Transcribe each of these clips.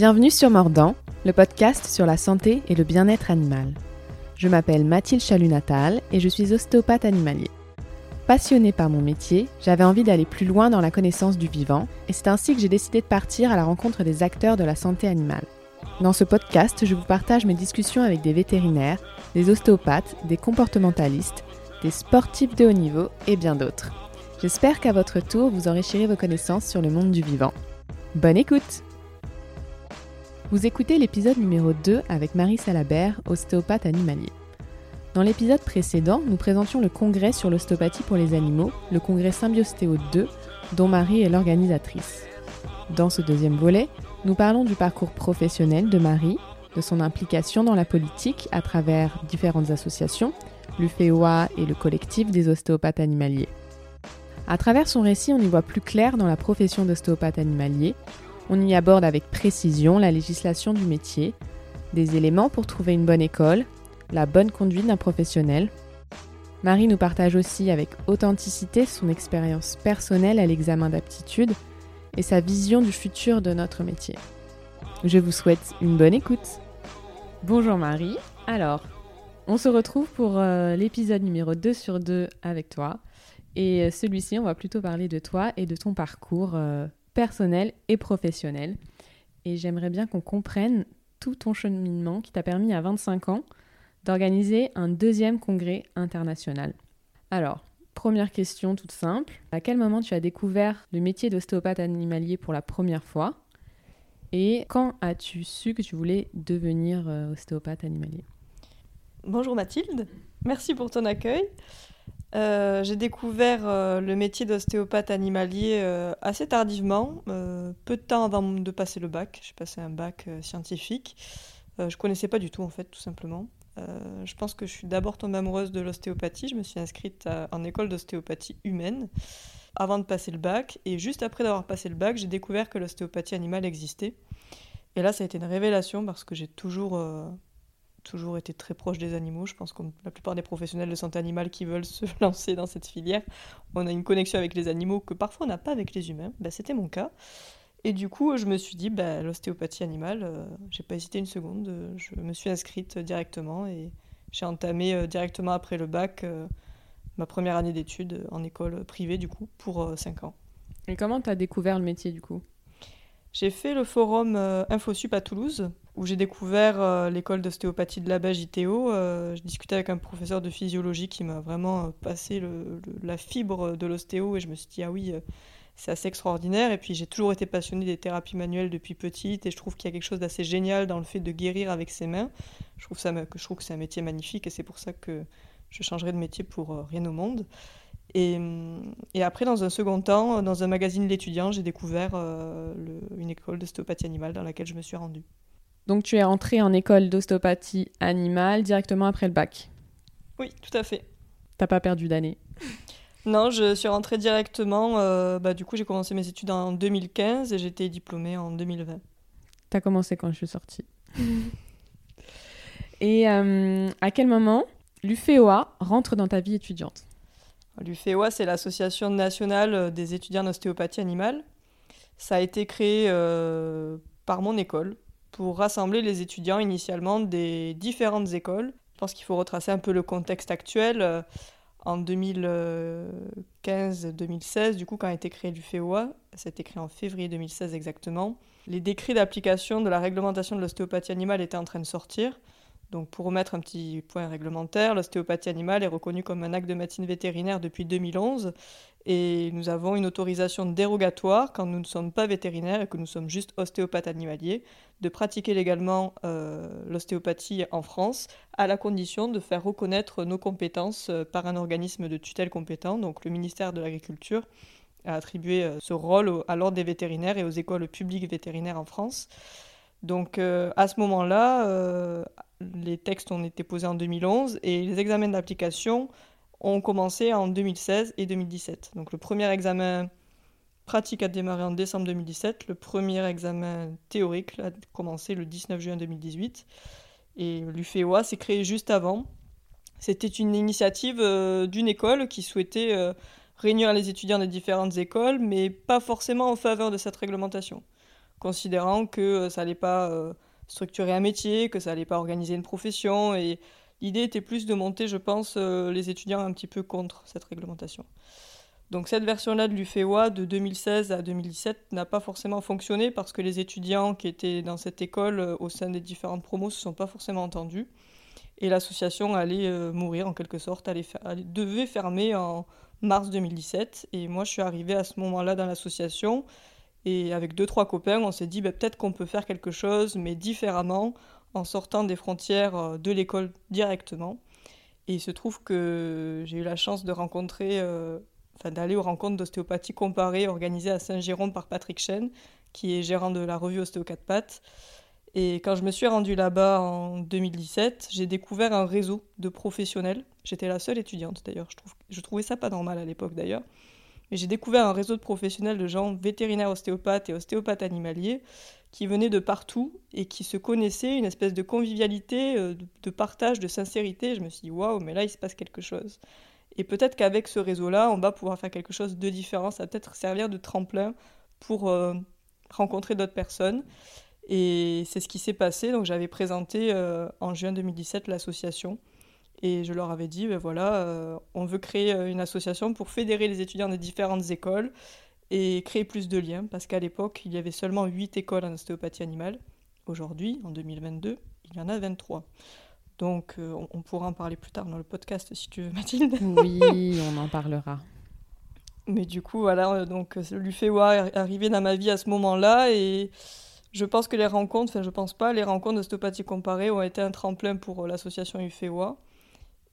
Bienvenue sur Mordant, le podcast sur la santé et le bien-être animal. Je m'appelle Mathilde Chalunatal et je suis ostéopathe animalier. Passionnée par mon métier, j'avais envie d'aller plus loin dans la connaissance du vivant et c'est ainsi que j'ai décidé de partir à la rencontre des acteurs de la santé animale. Dans ce podcast, je vous partage mes discussions avec des vétérinaires, des ostéopathes, des comportementalistes, des sportifs de haut niveau et bien d'autres. J'espère qu'à votre tour, vous enrichirez vos connaissances sur le monde du vivant. Bonne écoute Vous écoutez l'épisode numéro 2 avec Marie Salabert, ostéopathe animalier. Dans l'épisode précédent, nous présentions le congrès sur l'ostéopathie pour les animaux, le congrès Symbiostéo 2, dont Marie est l'organisatrice. Dans ce deuxième volet, nous parlons du parcours professionnel de Marie, de son implication dans la politique à travers différentes associations, l'UFEOA et le collectif des ostéopathes animaliers. À travers son récit, on y voit plus clair dans la profession d'ostéopathe animalier. On y aborde avec précision la législation du métier, des éléments pour trouver une bonne école, la bonne conduite d'un professionnel. Marie nous partage aussi avec authenticité son expérience personnelle à l'examen d'aptitude et sa vision du futur de notre métier. Je vous souhaite une bonne écoute. Bonjour Marie. Alors, on se retrouve pour euh, l'épisode numéro 2 sur 2 avec toi. Et euh, celui-ci, on va plutôt parler de toi et de ton parcours euh, personnel et professionnel. Et j'aimerais bien qu'on comprenne tout ton cheminement qui t'a permis à 25 ans d'organiser un deuxième congrès international. Alors, première question toute simple. À quel moment tu as découvert le métier d'ostéopathe animalier pour la première fois? Et quand as-tu su que tu voulais devenir euh, ostéopathe animalier? Bonjour Mathilde, merci pour ton accueil. Euh, j'ai découvert euh, le métier d'ostéopathe animalier euh, assez tardivement, peu de temps avant de passer le bac. J'ai passé un bac scientifique. je connaissais pas du tout en fait, tout simplement. je pense que je suis d'abord tombée amoureuse de l'ostéopathie. Je me suis inscrite en école d'ostéopathie humaine avant de passer le bac. Et juste après d'avoir passé le bac, j'ai découvert que l'ostéopathie animale existait. Et là, ça a été une révélation parce que j'ai toujours toujours été très proche des animaux. Je pense que la plupart des professionnels de santé animale qui veulent se lancer dans cette filière, on a une connexion avec les animaux que parfois on n'a pas avec les humains. Ben, C'était mon cas. Et du coup, je me suis dit, ben, l'ostéopathie animale, euh, j'ai pas hésité une seconde. Je me suis inscrite directement et j'ai entamé euh, directement après le bac euh, ma première année d'études en école privée, du coup, pour 5 ans. Et comment tu as découvert le métier, du coup? J'ai fait le forum InfoSup à Toulouse, où j'ai découvert euh, l'école d'ostéopathie de la Bage ITO. Euh, je discutais avec un professeur de physiologie qui m'a vraiment euh, passé la fibre de l'ostéo et je me suis dit, ah oui, c'est assez extraordinaire. Et puis j'ai toujours été passionnée des thérapies manuelles depuis petite et je trouve qu'il y a quelque chose d'assez génial dans le fait de guérir avec ses mains. Je trouve, que c'est un métier magnifique et c'est pour ça que je changerai de métier pour rien au monde. Et, et, après, dans un second temps, dans un magazine L'étudiant, j'ai découvert une école d'ostéopathie animale dans laquelle je me suis rendue. Donc tu es entré en école d'ostéopathie animale directement après le bac Oui, tout à fait. T'as pas perdu d'année Non, je suis rentrée directement. Euh, bah, du coup, j'ai commencé mes études en 2015 et été diplômée en 2020. T'as commencé quand je suis sortie. et euh, à quel moment l'UFEOA rentre dans ta vie étudiante? L'UFEOA, c'est l'Association nationale des étudiants d'ostéopathie animale. Ça a été créé euh, par mon école, pour rassembler les étudiants initialement des différentes écoles. Je pense qu'il faut retracer un peu le contexte actuel. Euh, en 2015-2016, du coup, quand a été créé du FEOA, ça a été créé en février 2016 exactement, les décrets d'application de la réglementation de l'ostéopathie animale étaient en train de sortir. Donc pour remettre un petit point réglementaire, l'ostéopathie animale est reconnue comme un acte de médecine vétérinaire depuis 2011 et nous avons une autorisation dérogatoire quand nous ne sommes pas vétérinaires et que nous sommes juste ostéopathes animaliers de pratiquer légalement euh, l'ostéopathie en France à la condition de faire reconnaître nos compétences euh, par un organisme de tutelle compétent, donc le ministère de l'Agriculture a attribué euh, ce rôle à l'ordre des vétérinaires et aux écoles publiques vétérinaires en France. Donc à ce moment-là, les textes ont été posés en 2011 et les examens d'application ont commencé en 2016 et 2017. Donc le premier examen pratique a démarré en décembre 2017, le premier examen théorique a commencé le 19 juin 2018 et l'UFEOA s'est créé juste avant. C'était une initiative euh, d'une école qui souhaitait euh, réunir les étudiants des différentes écoles, mais pas forcément en faveur de cette réglementation. considérant que ça n'allait pas structurer un métier, que ça n'allait pas organiser une profession. Et l'idée était plus de monter, je pense, les étudiants un petit peu contre cette réglementation. Donc cette version-là de l'UFEWA de 2016 à 2017 n'a pas forcément fonctionné parce que les étudiants qui étaient dans cette école euh, au sein des différentes promos ne se sont pas forcément entendus. Et l'association allait euh, mourir en quelque sorte, elle, devait fermer en mars 2017. Et moi je suis arrivée à ce moment-là dans l'association et avec deux, trois copains, on s'est dit bah, peut-être qu'on peut faire quelque chose, mais différemment, en sortant des frontières euh, de l'école directement. Et il se trouve que j'ai eu la chance de rencontrer d'aller aux rencontres d'ostéopathie comparée organisées à Saint-Jérôme par Patrick Chen, qui est gérant de la revue Ostéo 4 pattes. Et quand je me suis rendue là-bas en 2017, j'ai découvert un réseau de professionnels. J'étais la seule étudiante d'ailleurs. Je, je trouvais ça pas normal à l'époque d'ailleurs. Mais j'ai découvert un réseau de professionnels de gens vétérinaires ostéopathes et ostéopathes animaliers qui venaient de partout et qui se connaissaient, une espèce de convivialité, euh, de partage, de sincérité. Je me suis dit, waouh, mais là, il se passe quelque chose. Et peut-être qu'avec ce réseau-là, on va pouvoir faire quelque chose de différent. Ça va peut-être servir de tremplin pour euh, rencontrer d'autres personnes. Et c'est ce qui s'est passé. Donc j'avais présenté euh, en juin 2017 l'association. Et je leur avais dit, ben voilà, on veut créer une association pour fédérer les étudiants des différentes écoles et créer plus de liens. Parce qu'à l'époque, il y avait seulement 8 écoles en ostéopathie animale. Aujourd'hui, en 2022, il y en a 23. Donc, euh, on, pourra en parler plus tard dans le podcast si tu veux, Mathilde. Oui, on en parlera. Mais du coup, voilà, euh, donc euh, l'UFEWA est arrivé dans ma vie à ce moment-là et je pense que les rencontres, enfin, je pense pas, les rencontres d'ostéopathie comparée ont été un tremplin pour l'association UFEWA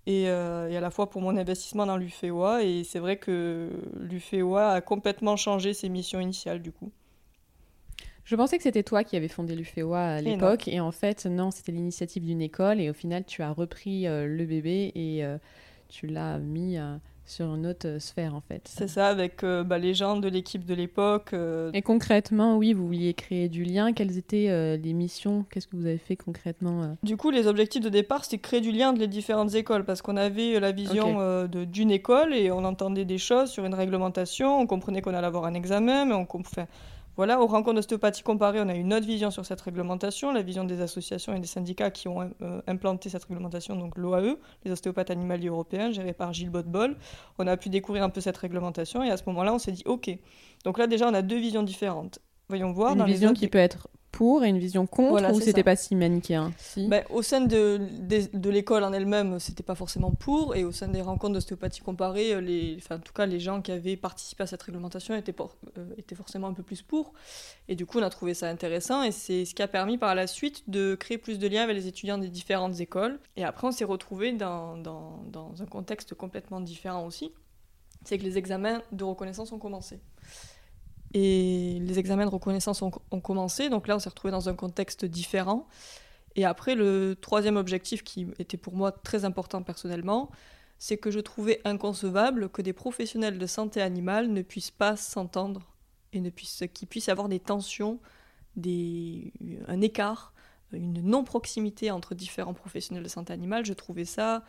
et, et, à la fois pour mon investissement dans l'UFEWA. Et c'est vrai que l'UFEWA a complètement changé ses missions initiales du coup. Je pensais que c'était toi qui avais fondé l'UFEWA à l'époque, et, en fait, non, c'était l'initiative d'une école, et au final, tu as repris euh, le bébé et euh, tu l'as mis euh, sur une autre sphère, en fait. C'est ça, avec bah, les gens de l'équipe de l'époque. Et concrètement, oui, vous vouliez créer du lien. Quelles étaient les missions? Qu'est-ce que vous avez fait concrètement Du coup, les objectifs de départ, c'était créer du lien entre les différentes écoles, parce qu'on avait la vision d'une école, et on entendait des choses sur une réglementation, on comprenait qu'on allait avoir un examen, mais on comprenait voilà, aux rencontres d'ostéopathie comparée, on a une autre vision sur cette réglementation, la vision des associations et des syndicats qui ont euh, implanté cette réglementation, donc l'OAE, les ostéopathes animaliers européens, gérés par Gilles Botbol. On a pu découvrir un peu cette réglementation et à ce moment-là, on s'est dit OK. Donc là, déjà, on a deux visions différentes. Voyons voir. Une vision qui peut être pour et une vision contre ou c'était pas si manichéen? Si. Ben, au sein de, de, l'école en elle-même, c'était pas forcément pour et au sein des rencontres d'ostéopathie comparée, les, enfin, en tout cas les gens qui avaient participé à cette réglementation étaient, euh, étaient forcément un peu plus pour. Et du coup on a trouvé ça intéressant et c'est ce qui a permis par la suite de créer plus de liens avec les étudiants des différentes écoles. Et après on s'est retrouvé dans, dans, dans un contexte complètement différent aussi, c'est que les examens de reconnaissance ont commencé. Et les examens de reconnaissance ont, commencé, donc là on s'est retrouvé dans un contexte différent. Et après, le troisième objectif qui était pour moi très important personnellement, c'est que je trouvais inconcevable que des professionnels de santé animale ne puissent pas s'entendre et ne puissent, qu'il puisse y avoir des tensions, des, un écart, une non-proximité entre différents professionnels de santé animale. Je trouvais ça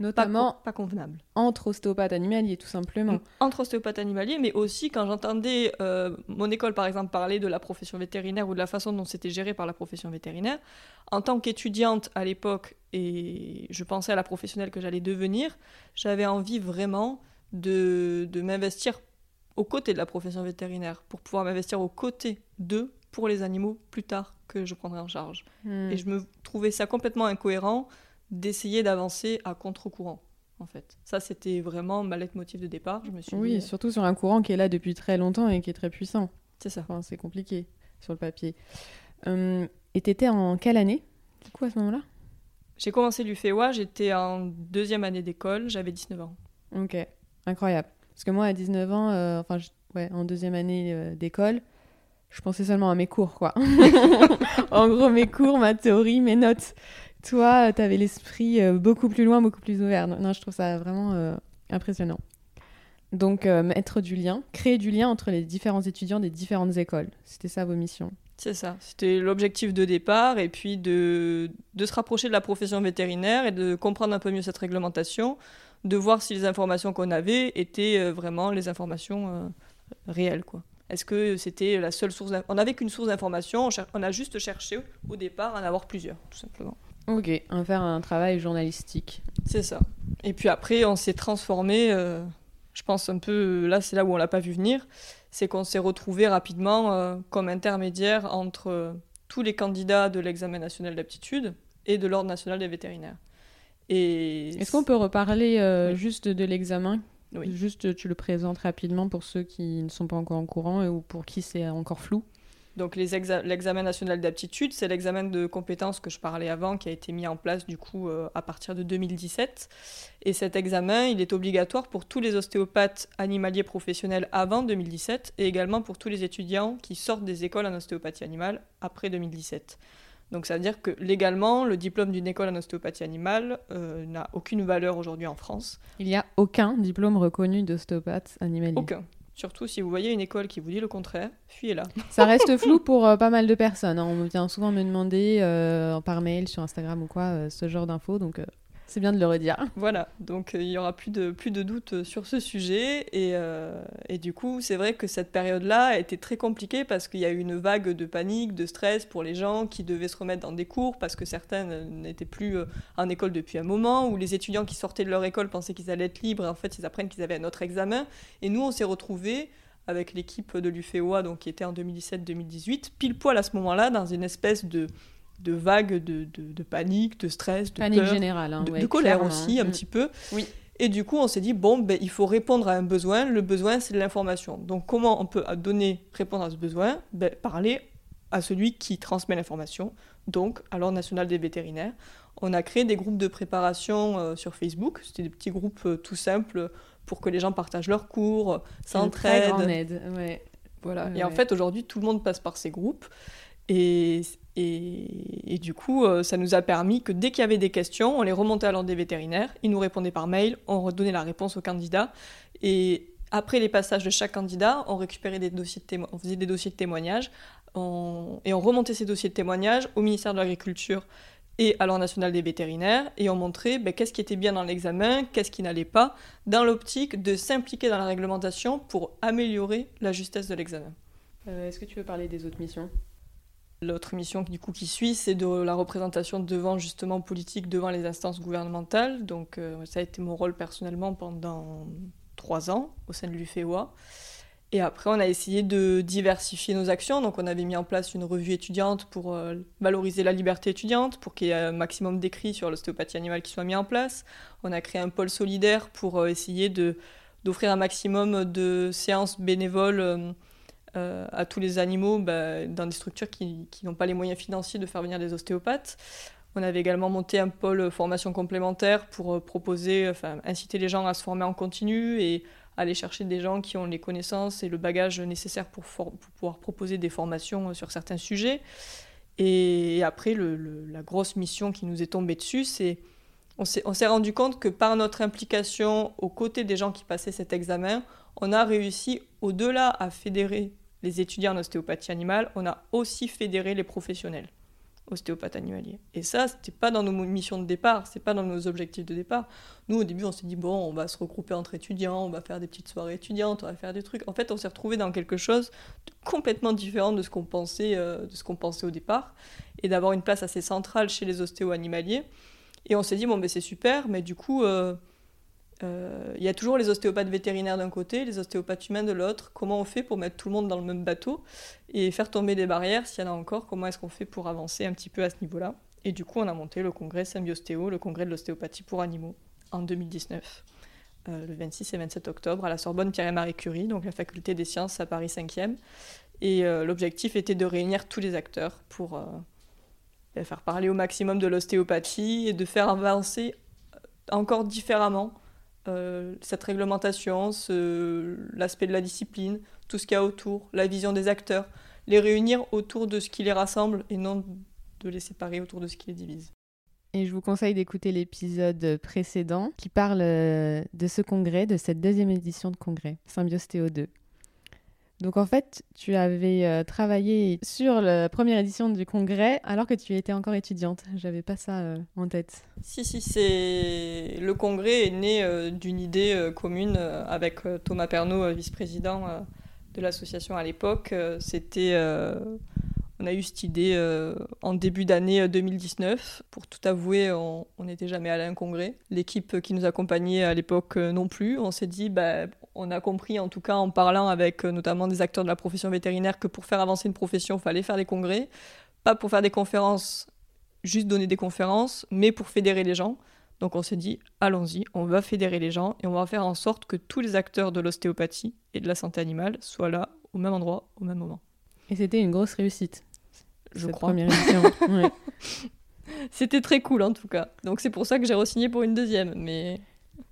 Notamment pas, convenable. Entre ostéopathes animaliers, tout simplement. Entre ostéopathes animaliers, mais aussi quand j'entendais euh, mon école, par exemple, parler de la profession vétérinaire ou de la façon dont c'était géré par la profession vétérinaire, en tant qu'étudiante à l'époque, et je pensais à la professionnelle que j'allais devenir, j'avais envie vraiment de, de m'investir aux côtés de la profession vétérinaire, pour pouvoir m'investir aux côtés d'eux pour les animaux plus tard que je prendrai en charge. Hmm. Et je me trouvais ça complètement incohérent d'essayer d'avancer à contre-courant. En fait. Ça, c'était vraiment ma leitmotiv de départ. Je me suis oui, euh, surtout sur un courant qui est là depuis très longtemps et qui est très puissant. C'est ça. Enfin, c'est compliqué sur le papier. Hum, et t'étais en quelle année, du coup, à ce moment-là? J'ai commencé l'UFEWA, j'étais en deuxième année d'école, j'avais 19 ans. Ok, incroyable. Parce que moi, à 19 ans, euh, enfin, ouais, en deuxième année euh, d'école, je pensais seulement à mes cours, quoi. en gros, mes cours, ma théorie, mes notes. Toi, tu avais l'esprit euh, beaucoup plus loin, beaucoup plus ouvert. Non, je trouve ça vraiment euh, impressionnant. Donc, euh, mettre du lien, créer du lien entre les différents étudiants des différentes écoles. C'était ça vos missions. C'est ça. C'était l'objectif de départ. Et puis de, de se rapprocher de la profession vétérinaire et de comprendre un peu mieux cette réglementation, de voir si les informations qu'on avait étaient vraiment les informations réelles. quoi. Est-ce que c'était la seule source On n'avait qu'une source d'information, on, a juste cherché au départ à en avoir plusieurs, tout simplement. Ok, à faire un travail journalistique. C'est ça. Et puis après, on s'est transformé, euh, je pense un peu, là c'est là où on l'a pas vu venir, c'est qu'on s'est retrouvé rapidement euh, comme intermédiaire entre euh, tous les candidats de l'examen national d'aptitude et de l'ordre national des vétérinaires. Et Est-ce qu'on peut reparler juste de l'examen? Oui. Juste, tu le présentes rapidement pour ceux qui ne sont pas encore en courant ou pour qui c'est encore flou. Donc l'examen national d'aptitude, c'est l'examen de compétences que je parlais avant, qui a été mis en place du coup euh, à partir de 2017. Et cet examen, il est obligatoire pour tous les ostéopathes animaliers professionnels avant 2017 et également pour tous les étudiants qui sortent des écoles en ostéopathie animale après 2017. Donc ça veut dire que légalement, le diplôme d'une école en ostéopathie animale euh, n'a aucune valeur aujourd'hui en France. Il n'y a aucun diplôme reconnu d'ostéopathe animalier. Aucun. Surtout si vous voyez une école qui vous dit le contraire, fuyez-la. Ça reste flou pour euh, pas mal de personnes. Hein. On vient souvent me demander euh, par mail, sur Instagram ou quoi, euh, ce genre d'infos. Donc c'est bien de le redire. Voilà, donc euh, il y aura plus de, plus de doutes euh, sur ce sujet. Et, euh, et du coup, c'est vrai que cette période-là a été très compliquée parce qu'il y a eu une vague de panique, de stress pour les gens qui devaient se remettre dans des cours parce que certains n'étaient plus en école depuis un moment, ou les étudiants qui sortaient de leur école pensaient qu'ils allaient être libres. Et en fait, ils apprennent qu'ils avaient un autre examen. Et nous, on s'est retrouvés avec l'équipe de l'UFEOA, donc qui était en 2017-2018, pile poil à ce moment-là, dans une espèce de de vagues de, de, panique, de stress, de panique générale, hein, de, colère aussi un mm. petit peu. Oui. Et du coup, on s'est dit bon, ben, il faut répondre à un besoin. Le besoin, c'est de l'information. Donc, comment on peut donner, répondre à ce besoin? Ben, Parler à celui qui transmet l'information. Donc, à l'Ordre national des vétérinaires, on a créé des groupes de préparation euh, sur Facebook. C'était des petits groupes euh, tout simples pour que les gens partagent leurs cours, s'entraident. En aide, ouais. Voilà. et en fait, aujourd'hui, tout le monde passe par ces groupes. Et, et, du coup, euh, ça nous a permis que dès qu'il y avait des questions, on les remontait à l'ordre des vétérinaires, ils nous répondaient par mail, on redonnait la réponse au candidat. Et après les passages de chaque candidat, on récupérait des dossiers de on faisait des dossiers de témoignage et on remontait ces dossiers de témoignage au ministère de l'Agriculture et à l'Ordre national des vétérinaires et on montrait ben, qu'est-ce qui était bien dans l'examen, qu'est-ce qui n'allait pas, dans l'optique de s'impliquer dans la réglementation pour améliorer la justesse de l'examen. Euh, est-ce que tu veux parler des autres missions? L'autre mission du coup qui suit, c'est de la représentation devant justement politique, devant les instances gouvernementales. Donc euh, ça a été mon rôle personnellement pendant trois ans au sein de l'UFEOA. Et après, on a essayé de diversifier nos actions. Donc, on avait mis en place une revue étudiante pour euh, valoriser la liberté étudiante, pour qu'il y ait un maximum d'écrits sur l'ostéopathie animale qui soit mis en place. On a créé un pôle solidaire pour euh, essayer d'offrir un maximum de séances bénévoles euh, à tous les animaux bah, dans des structures qui, n'ont pas les moyens financiers de faire venir des ostéopathes. On avait également monté un pôle formation complémentaire pour euh, proposer, inciter les gens à se former en continu et aller chercher des gens qui ont les connaissances et le bagage nécessaire pour, pouvoir proposer des formations euh, sur certains sujets. Et, après, la grosse mission qui nous est tombée dessus, c'est on s'est rendu compte que par notre implication aux côtés des gens qui passaient cet examen, on a réussi au-delà à fédérer les étudiants en ostéopathie animale, on a aussi fédéré les professionnels ostéopathes animaliers. Et ça, c'était pas dans nos missions de départ, c'est pas dans nos objectifs de départ. Nous, au début, on s'est dit, bon, on va se regrouper entre étudiants, on va faire des petites soirées étudiantes, on va faire des trucs. En fait, on s'est retrouvé dans quelque chose de complètement différent de ce qu'on pensait, euh, pensait au départ, et d'avoir une place assez centrale chez les ostéo-animaliers. Et on s'est dit, bon, ben c'est super, mais du coup, euh, il y a toujours les ostéopathes vétérinaires d'un côté, les ostéopathes humains de l'autre. Comment on fait pour mettre tout le monde dans le même bateau et faire tomber des barrières? S'il y en a encore Comment est-ce qu'on fait pour avancer un petit peu à ce niveau-là? Et du coup, on a monté le congrès Symbiostéo, le congrès de l'ostéopathie pour animaux, en 2019, euh, le 26 et 27 octobre, à la Sorbonne Pierre-et-Marie Curie, donc la faculté des sciences à Paris 5e. Et euh, l'objectif était de réunir tous les acteurs pour faire parler au maximum de l'ostéopathie et de faire avancer encore différemment euh, cette réglementation, l'aspect de la discipline, tout ce qu'il y a autour, la vision des acteurs, les réunir autour de ce qui les rassemble et non de les séparer autour de ce qui les divise. Et je vous conseille d'écouter l'épisode précédent qui parle euh, de ce congrès, de cette deuxième édition de congrès, Symbiostéo 2. Donc en fait, tu avais euh, travaillé sur la première édition du congrès alors que tu étais encore étudiante. J'avais pas ça euh, en tête. Si, si, c'est le congrès est né euh, d'une idée commune avec Thomas Pernaud, vice-président de l'association à l'époque, c'était. Euh, on a eu cette idée euh, en début d'année 2019. Pour tout avouer, on n'était jamais allé à un congrès. L'équipe qui nous accompagnait à l'époque euh, non plus. On s'est dit, bah, on a compris en tout cas en parlant avec euh, notamment des acteurs de la profession vétérinaire que pour faire avancer une profession, il fallait faire des congrès. Pas pour faire des conférences, juste donner des conférences, mais pour fédérer les gens. Donc on s'est dit, allons-y, on va fédérer les gens et on va faire en sorte que tous les acteurs de l'ostéopathie et de la santé animale soient là au même endroit, au même moment. Et c'était une grosse réussite. Je cette crois. première édition. Ouais. C'était très cool en tout cas. Donc c'est pour ça que j'ai re-signé pour une deuxième, mais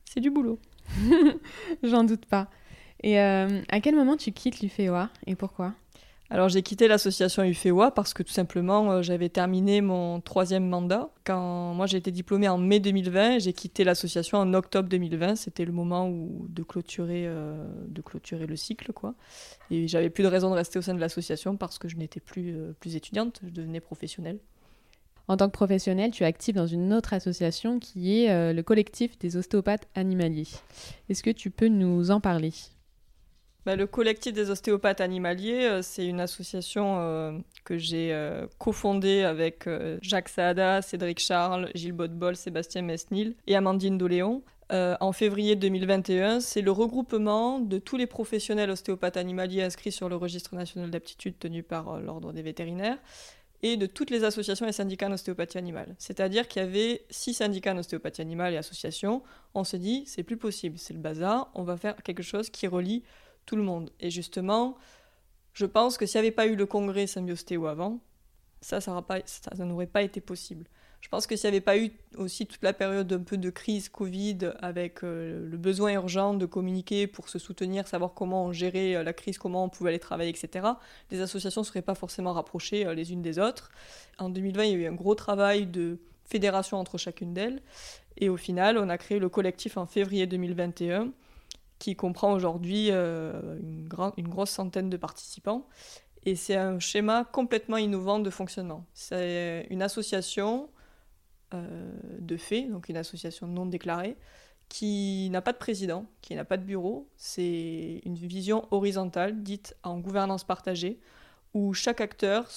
c'est du boulot. J'en doute pas. Et euh, à quel moment tu quittes l'UFEOA et pourquoi? Alors j'ai quitté l'association UFEWA parce que tout simplement euh, j'avais terminé mon troisième mandat. Quand moi j'ai été diplômée en mai 2020, j'ai quitté l'association en octobre 2020. C'était le moment où de clôturer, euh, de clôturer le cycle quoi. Et j'avais plus de raison de rester au sein de l'association parce que je n'étais plus, euh, plus étudiante, je devenais professionnelle. En tant que professionnel, tu es actif dans une autre association qui est le collectif des ostéopathes animaliers. Est-ce que tu peux nous en parler? Bah, le collectif des ostéopathes animaliers, euh, c'est une association euh, que j'ai euh, cofondée avec Jacques Saada, Cédric Charles, Gilles Bodbol, Sébastien Mesnil et Amandine Doléon. En février 2021, c'est le regroupement de tous les professionnels ostéopathes animaliers inscrits sur le registre national d'aptitude tenu par l'ordre des vétérinaires et de toutes les associations et syndicats en ostéopathie animale. C'est-à-dire qu'il y avait six syndicats en ostéopathie animale et associations. On s'est dit, c'est plus possible, c'est le bazar, on va faire quelque chose qui relie tout le monde. Et justement, je pense que s'il n'y avait pas eu le congrès Symbiostéo avant, ça, ça pas, ça, ça n'aurait pas été possible. Je pense que s'il n'y avait pas eu aussi toute la période un peu de crise Covid avec euh, le besoin urgent de communiquer pour se soutenir, savoir comment on gérait euh, la crise, comment on pouvait aller travailler, etc., les associations ne seraient pas forcément rapprochées euh, les unes des autres. En 2020, il y a eu un gros travail de fédération entre chacune d'elles. Et au final, on a créé le collectif en février 2021 qui comprend aujourd'hui euh, une, une grosse centaine de participants. Et c'est un schéma complètement innovant de fonctionnement. C'est une association euh, de fait, donc une association non déclarée, qui n'a pas de président, qui n'a pas de bureau. C'est une vision horizontale, dite en gouvernance partagée, où chaque acteur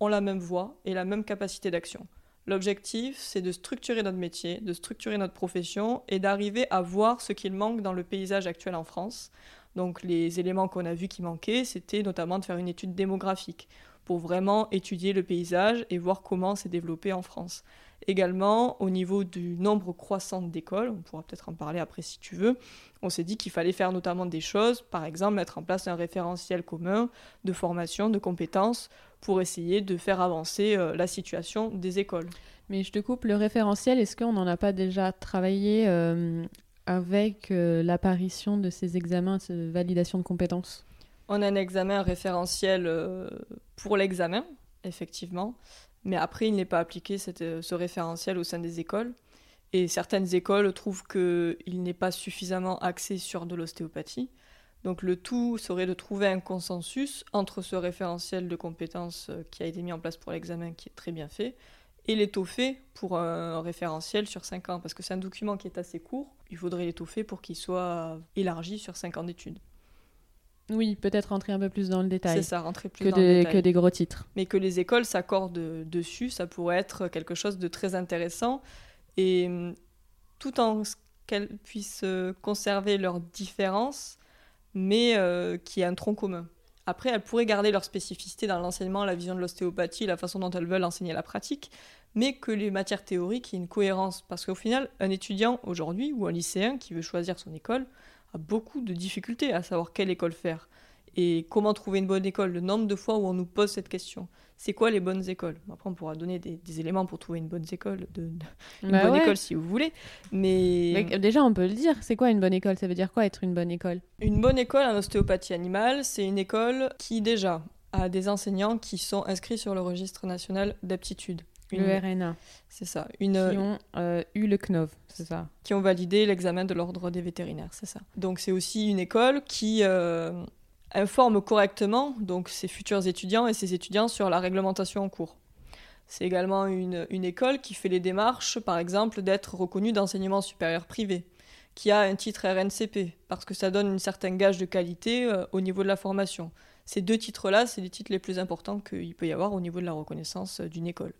ont la même voix et la même capacité d'action. L'objectif, c'est de structurer notre métier, de structurer notre profession et d'arriver à voir ce qu'il manque dans le paysage actuel en France. Donc les éléments qu'on a vus qui manquaient, c'était notamment de faire une étude démographique pour vraiment étudier le paysage et voir comment s'est développé en France. Également, au niveau du nombre croissant d'écoles, on pourra peut-être en parler après si tu veux, on s'est dit qu'il fallait faire notamment des choses, par exemple mettre en place un référentiel commun de formation, de compétences, pour essayer de faire avancer euh, la situation des écoles. Mais je te coupe, le référentiel, est-ce qu'on n'en a pas déjà travaillé euh, avec euh, l'apparition de ces examens de validation de compétences? On a un examen référentiel pour l'examen, effectivement, mais après, il n'est pas appliqué cette- ce référentiel au sein des écoles. Et certaines écoles trouvent qu'il n'est pas suffisamment axé sur de l'ostéopathie. Donc le tout serait de trouver un consensus entre ce référentiel de compétences euh, qui a été mis en place pour l'examen, qui est très bien fait, et l'étoffer pour un référentiel sur 5 ans. Parce que c'est un document qui est assez court, il faudrait l'étoffer pour qu'il soit élargi sur 5 ans d'études. Oui, peut-être rentrer un peu plus dans le détail C'est ça, rentrer plus que, dans le des- détail. que des gros titres. mais que les écoles s'accordent dessus, ça pourrait être quelque chose de très intéressant. Et hum, tout en qu'elles puissent euh, conserver leurs différences, mais euh, qu'il y ait un tronc commun. Après, elles pourraient garder leur spécificité dans l'enseignement, la vision de l'ostéopathie, la façon dont elles veulent enseigner la pratique, mais que les matières théoriques aient une cohérence. Parce qu'au final, un étudiant aujourd'hui, ou un lycéen qui veut choisir son école, a beaucoup de difficultés à savoir quelle école faire. Et comment trouver une bonne école Le nombre de fois où on nous pose cette question. C'est quoi les bonnes écoles? Après, on pourra donner des, des éléments pour trouver une bonne école, de, une Bah bonne ouais. école si vous voulez. Mais, Mais déjà, on peut le dire. C'est quoi une bonne école? Ça veut dire quoi être une bonne école? Une bonne école en ostéopathie animale, c'est une école qui déjà a des enseignants qui sont inscrits sur le registre national d'aptitude. Une- Le RNA, C'est ça. qui Une, ont euh, eu le CNOV, c'est ça. qui ont validé l'examen de l'ordre des vétérinaires, c'est ça. Donc c'est aussi une école qui euh, informe correctement donc ses futurs étudiants et ses étudiants sur la réglementation en cours. C'est également une, école qui fait les démarches, par exemple, d'être reconnue d'enseignement supérieur privé, qui a un titre RNCP, parce que ça donne une certaine gage de qualité euh, au niveau de la formation. Ces deux titres-là, c'est les titres les plus importants qu'il peut y avoir au niveau de la reconnaissance euh, d'une école.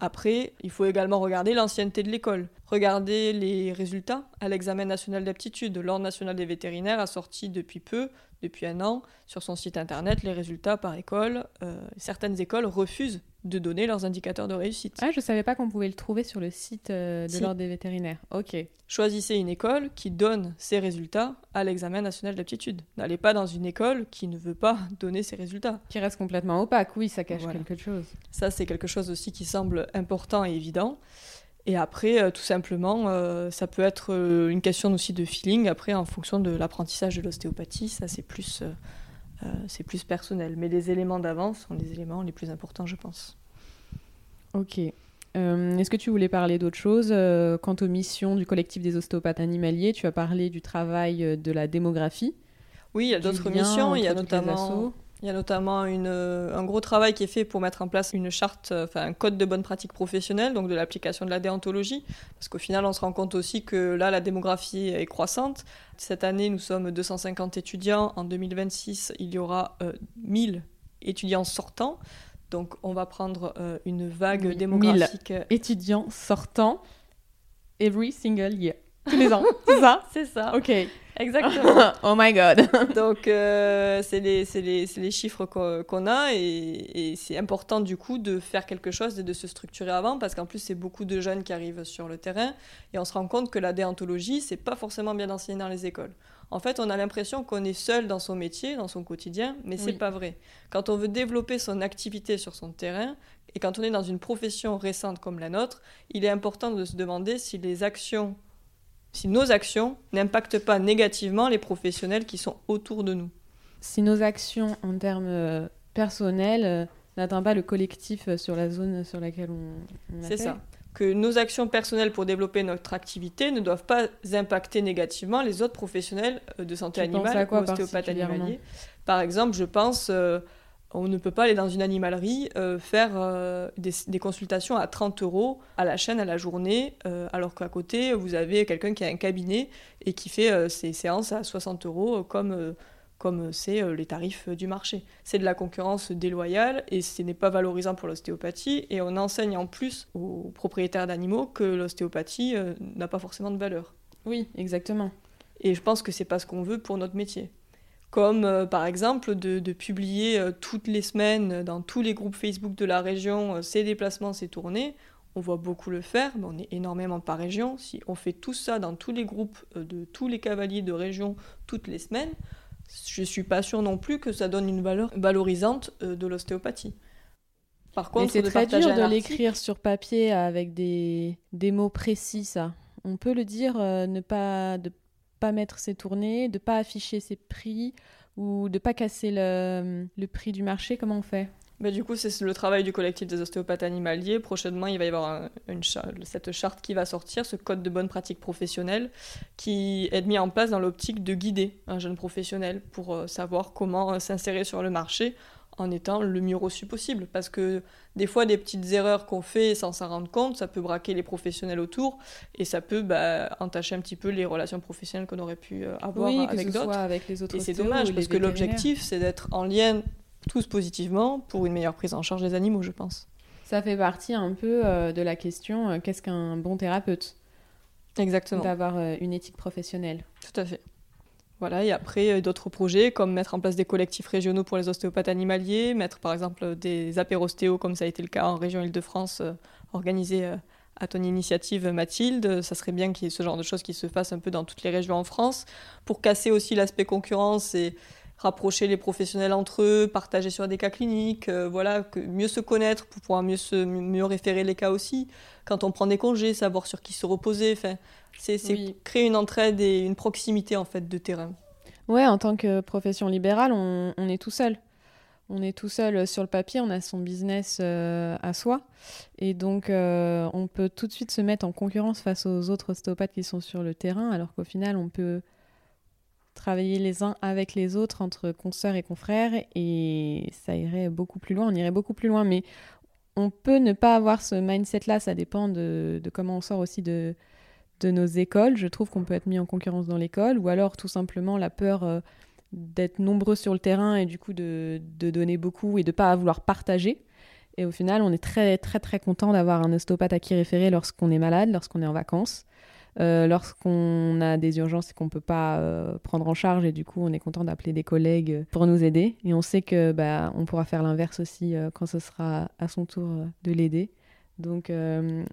Après, il faut également regarder l'ancienneté de l'école. Regarder les résultats à l'examen national d'aptitude. L'Ordre national des vétérinaires a sorti depuis peu, depuis un an, sur son site internet les résultats par école. Euh, certaines écoles refusent de donner leurs indicateurs de réussite. Ah, je savais pas qu'on pouvait le trouver sur le site euh, de l'Ordre des vétérinaires. Ok. Choisissez une école qui donne ses résultats à l'examen national d'aptitude. N'allez pas dans une école qui ne veut pas donner ses résultats. Qui reste complètement opaque, oui, ça cache quelque chose. Ça, c'est quelque chose aussi qui semble important et évident. Et après, euh, tout simplement, euh, ça peut être une question aussi de feeling, après, en fonction de l'apprentissage de l'ostéopathie, ça c'est plus c'est plus personnel. Mais les éléments d'avance sont les éléments les plus importants, je pense. Ok. Euh, est-ce que tu voulais parler d'autre chose euh, Quant aux missions du collectif des ostéopathes animaliers, tu as parlé du travail de la démographie. Oui, il y a d'autres missions. Il y a notamment il y a notamment une, euh, un gros travail qui est fait pour mettre en place une charte, euh, enfin un code de bonne pratique professionnelle, donc de l'application de la déontologie, parce qu'au final on se rend compte aussi que là la démographie est croissante. Cette année nous sommes 250 étudiants, en 2026 il y aura 1000 euh, étudiants sortants, donc on va prendre une vague démographique. 1000 étudiants sortants every single year. Tous les ans, c'est ça C'est ça. Ok. Exactement. oh my god. Donc, euh, c'est les, les, les, chiffres qu'on a et, et c'est important du coup de faire quelque chose et de se structurer avant parce qu'en plus, c'est beaucoup de jeunes qui arrivent sur le terrain et on se rend compte que la déontologie, c'est pas forcément bien enseigné dans les écoles. En fait, on a l'impression qu'on est seul dans son métier, dans son quotidien, mais c'est pas vrai. Quand on veut développer son activité sur son terrain, et quand on est dans une profession récente comme la nôtre, il est important de se demander si les actions si nos actions n'impactent pas négativement les professionnels qui sont autour de nous. Si nos actions en termes euh, personnels euh, n'atteignent pas le collectif euh, sur la zone sur laquelle on, C'est ça. Que nos actions personnelles pour développer notre activité ne doivent pas impacter négativement les autres professionnels de santé animale ou ostéopathes animaliers. Par exemple, je pense on ne peut pas aller dans une animalerie euh, faire euh, des, consultations à 30 euros à la chaîne à la journée, euh, alors qu'à côté, vous avez quelqu'un qui a un cabinet et qui fait ses séances à 60 euros comme comme c'est les tarifs du marché. C'est de la concurrence déloyale et ce n'est pas valorisant pour l'ostéopathie et on enseigne en plus aux propriétaires d'animaux que l'ostéopathie n'a pas forcément de valeur. Oui, exactement. Et je pense que c'est pas ce qu'on veut pour notre métier comme euh, par exemple de, publier euh, toutes les semaines dans tous les groupes Facebook de la région euh, ces déplacements, ces tournées. On voit beaucoup le faire, mais on est énormément par région. Si on fait tout ça dans tous les groupes de tous les cavaliers de région toutes les semaines, je ne suis pas sûre non plus que ça donne une valeur valorisante de l'ostéopathie. Par contre, c'est très dur de l'écrire sur papier avec des, des mots précis, ça. On peut le dire, ne pas de pas mettre ses tournées, de pas afficher ses prix ou de pas casser le, le prix du marché Comment on fait? Bah, du coup, c'est le travail du collectif des ostéopathes animaliers. Prochainement, il va y avoir une cette charte qui va sortir, ce code de bonne pratique professionnelle, qui est mis en place dans l'optique de guider un jeune professionnel pour euh, savoir comment euh, s'insérer sur le marché en étant le mieux reçu possible. Parce que des fois, des petites erreurs qu'on fait sans s'en rendre compte, ça peut braquer les professionnels autour et ça peut bah, entacher un petit peu les relations professionnelles qu'on aurait pu euh, avoir avec d'autres. avec les autres. Et c'est dommage parce que l'objectif, c'est d'être en lien tous positivement pour une meilleure prise en charge des animaux, je pense. Ça fait partie un peu euh, de la question euh, qu'est-ce qu'un bon thérapeute? Exactement. D'avoir une éthique professionnelle. Tout à fait. Voilà, et après, euh, d'autres projets comme mettre en place des collectifs régionaux pour les ostéopathes animaliers, mettre par exemple des apérostéos comme ça a été le cas en région Île-de-France, euh, organisé euh, à ton initiative Mathilde. Ça serait bien qu'il y ait ce genre de choses qui se fassent un peu dans toutes les régions en France pour casser aussi l'aspect concurrence et rapprocher les professionnels entre eux, partager sur des cas cliniques, voilà, que mieux se connaître pour pouvoir mieux, se, mieux référer les cas aussi. Quand on prend des congés, savoir sur qui se reposer. Enfin, c'est créer une entraide et une proximité en fait de terrain. Ouais, en tant que profession libérale, on, est tout seul. On est tout seul sur le papier, on a son business euh, à soi. Et donc, euh, on peut tout de suite se mettre en concurrence face aux autres ostéopathes qui sont sur le terrain, alors qu'au final, on peut travailler les uns avec les autres entre consoeurs et confrères et ça irait beaucoup plus loin, on irait beaucoup plus loin. Mais on peut ne pas avoir ce mindset-là, ça dépend de, comment on sort aussi de, de nos écoles. Je trouve qu'on peut être mis en concurrence dans l'école, ou alors tout simplement la peur euh, d'être nombreux sur le terrain et du coup de, de donner beaucoup et de pas vouloir partager. Et au final, on est très très très content d'avoir un ostéopathe à qui référer lorsqu'on est malade, lorsqu'on est en vacances. Euh, lorsqu'on a des urgences et qu'on ne peut pas euh, prendre en charge et du coup on est content d'appeler des collègues pour nous aider. Et on sait que bah, on pourra faire l'inverse aussi euh, quand ce sera à son tour de l'aider. Donc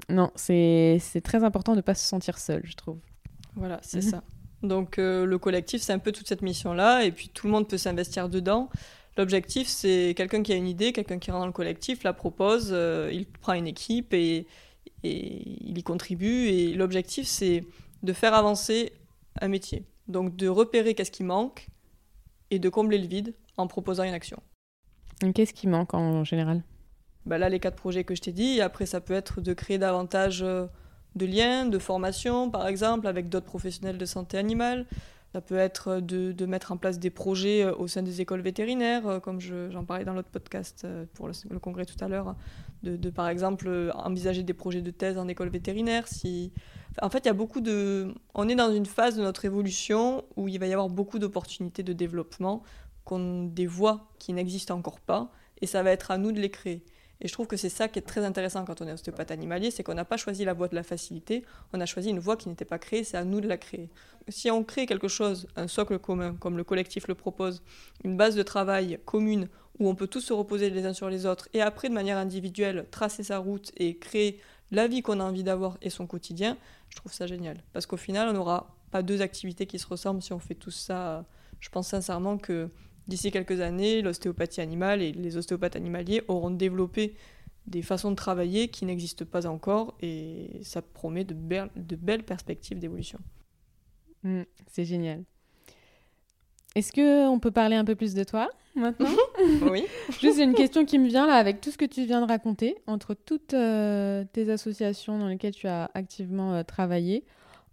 non c'est très important de ne pas se sentir seul je trouve. Voilà c'est mhm. ça. Donc le collectif c'est un peu toute cette mission là et puis tout le monde peut s'investir dedans. L'objectif, c'est quelqu'un qui a une idée, quelqu'un qui rentre dans le collectif, la propose, il prend une équipe et, et il y contribue. Et l'objectif, c'est de faire avancer un métier. Donc de repérer qu'est-ce qui manque et de combler le vide en proposant une action. Qu'est-ce qui manque en général? Bah Là, les quatre projets que je t'ai dit. Et après, ça peut être de créer davantage euh, de liens, de formation, par exemple, avec d'autres professionnels de santé animale. Ça peut être de, de, mettre en place des projets euh, au sein des écoles vétérinaires, euh, comme j'en parlais dans l'autre podcast pour le, le, congrès tout à l'heure, de, par exemple envisager des projets de thèse en école vétérinaire. Si... En fait, il y a beaucoup de... On est dans une phase de notre évolution où il va y avoir beaucoup d'opportunités de développement, qu'on... des voies qui n'existent encore pas, et ça va être à nous de les créer. Et je trouve que c'est ça qui est très intéressant quand on est ostéopathe animalier, c'est qu'on n'a pas choisi la voie de la facilité, on a choisi une voie qui n'était pas créée, c'est à nous de la créer. Si on crée quelque chose, un socle commun, comme le collectif le propose, une base de travail commune où on peut tous se reposer les uns sur les autres et après de manière individuelle tracer sa route et créer la vie qu'on a envie d'avoir et son quotidien, je trouve ça génial. Parce qu'au final, on n'aura pas deux activités qui se ressemblent si on fait tout ça. Je pense sincèrement que d'ici quelques années, l'ostéopathie animale et les ostéopathes animaliers auront développé des façons de travailler qui n'existent pas encore et ça promet de, de belles perspectives d'évolution. Mmh, c'est génial. Est-ce qu'on peut parler un peu plus de toi maintenant? Oui. Juste une question qui me vient là avec tout ce que tu viens de raconter, entre toutes euh, tes associations dans lesquelles tu as activement euh, travaillé,